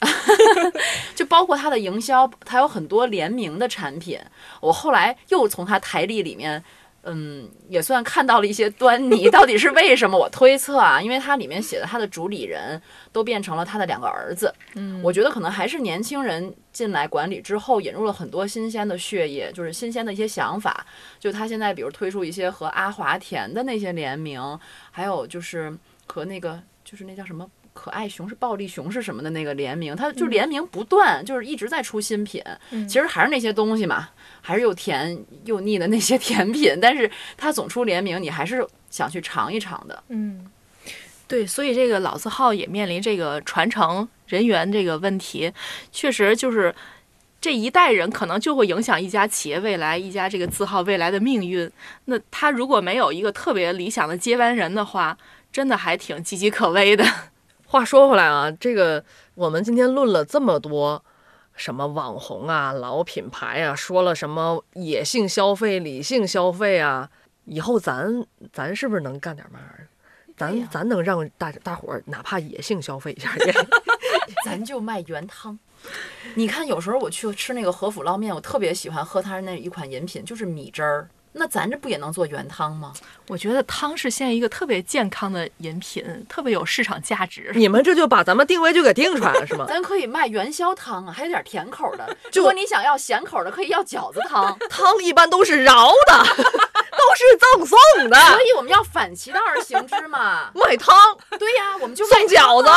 [SPEAKER 2] 就包括它的营销，它有很多联名的产品。我后来又从它台历里面，嗯，也算看到了一些端倪。到底是为什么？我推测啊，因为它里面写的他的主理人都变成了他的两个儿子。
[SPEAKER 3] 嗯
[SPEAKER 2] 我觉得可能还是年轻人进来管理之后，引入了很多新鲜的血液，就是新鲜的一些想法。就他现在比如推出一些和阿华田的那些联名，还有就是和那个就是那叫什么。可爱熊是暴力熊是什么的那个联名，它就联名不断，就是一直在出新品。
[SPEAKER 3] 嗯
[SPEAKER 2] 其实还是那些东西嘛，还是又甜又腻的那些甜品，但是它总出联名，你还是想去尝一尝的。
[SPEAKER 3] 嗯，对，所以这个老字号也面临这个传承人员这个问题，确实就是这一代人可能就会影响一家企业未来、一家这个字号未来的命运。那他如果没有一个特别理想的接班人的话，真的还挺岌岌可危的。
[SPEAKER 4] 话说回来啊，这个我们今天论了这么多，什么网红啊、老品牌啊，说了什么野性消费、理性消费啊，以后咱咱是不是能干点嘛？咱、
[SPEAKER 2] 呀
[SPEAKER 4] 咱能让大大伙儿哪怕野性消费一下也
[SPEAKER 2] 咱就卖原汤。你看，有时候我去吃那个和府捞面，我特别喜欢喝它那一款饮品，就是米汁儿。那咱这不也能做原汤吗？
[SPEAKER 3] 我觉得汤是现在一个特别健康的饮品，特别有市场价值。
[SPEAKER 4] 你们这就把咱们定位就给定出来了是吗？
[SPEAKER 2] 咱可以卖元宵汤啊，还有点甜口的。如果你想要咸口的，可以要饺子汤。
[SPEAKER 4] 汤一般都是饶的，都是赠送的。
[SPEAKER 2] 所以我们要反其道而行之嘛。
[SPEAKER 4] 卖汤
[SPEAKER 2] 对呀，我们就
[SPEAKER 4] 送饺子，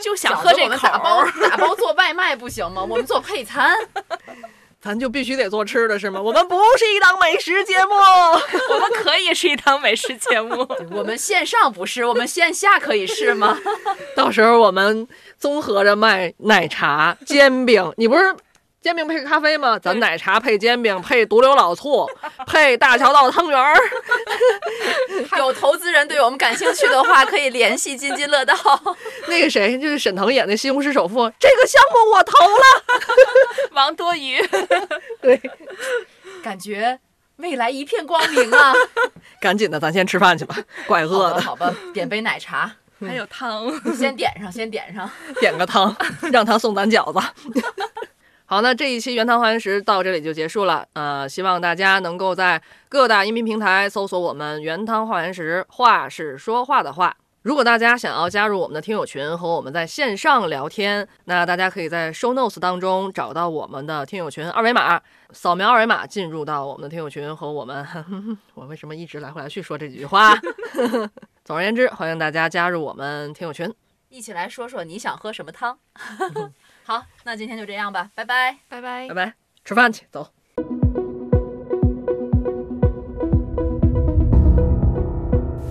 [SPEAKER 3] 就想喝这口
[SPEAKER 2] 打包，打包做外卖不行吗？我们做配餐。
[SPEAKER 4] 咱就必须得做吃的是吗？我们不是一档美食节目。
[SPEAKER 3] 我们可以是一档美食节目。
[SPEAKER 2] 我们线上不是，我们线下可以是吗？
[SPEAKER 4] 到时候我们综合着卖奶茶、煎饼。你不是煎饼配咖啡吗？咱奶茶配煎饼，配独流老醋，配大桥道汤圆儿。
[SPEAKER 2] 有投资人对我们感兴趣的话，可以联系津津乐道。
[SPEAKER 4] 那个谁，就是沈腾演的《西红柿首富》，这个项目我投了。
[SPEAKER 3] 王多鱼，
[SPEAKER 4] 对，
[SPEAKER 2] 感觉未来一片光明啊！
[SPEAKER 4] 赶紧的，咱先吃饭去吧，怪饿的。
[SPEAKER 2] 吧好吧，点杯奶茶，
[SPEAKER 3] 还有汤。
[SPEAKER 2] 先点上，先点上。
[SPEAKER 4] 点个汤，让他送咱饺子。好，那这一期原汤化原食到这里就结束了。呃，希望大家能够在各大音频平台搜索我们“原汤化原食”，话是说话的话。如果大家想要加入我们的听友群和我们在线上聊天，那大家可以在 show notes 当中找到我们的听友群二维码，扫描二维码进入到我们的听友群和我们。我为什么一直来回来去说这几句话？总而言之，欢迎大家加入我们听友群。
[SPEAKER 2] 一起来说说你想喝什么汤。好，那今天就这样吧，拜拜。
[SPEAKER 3] 拜拜
[SPEAKER 4] 拜。拜，吃饭去，走。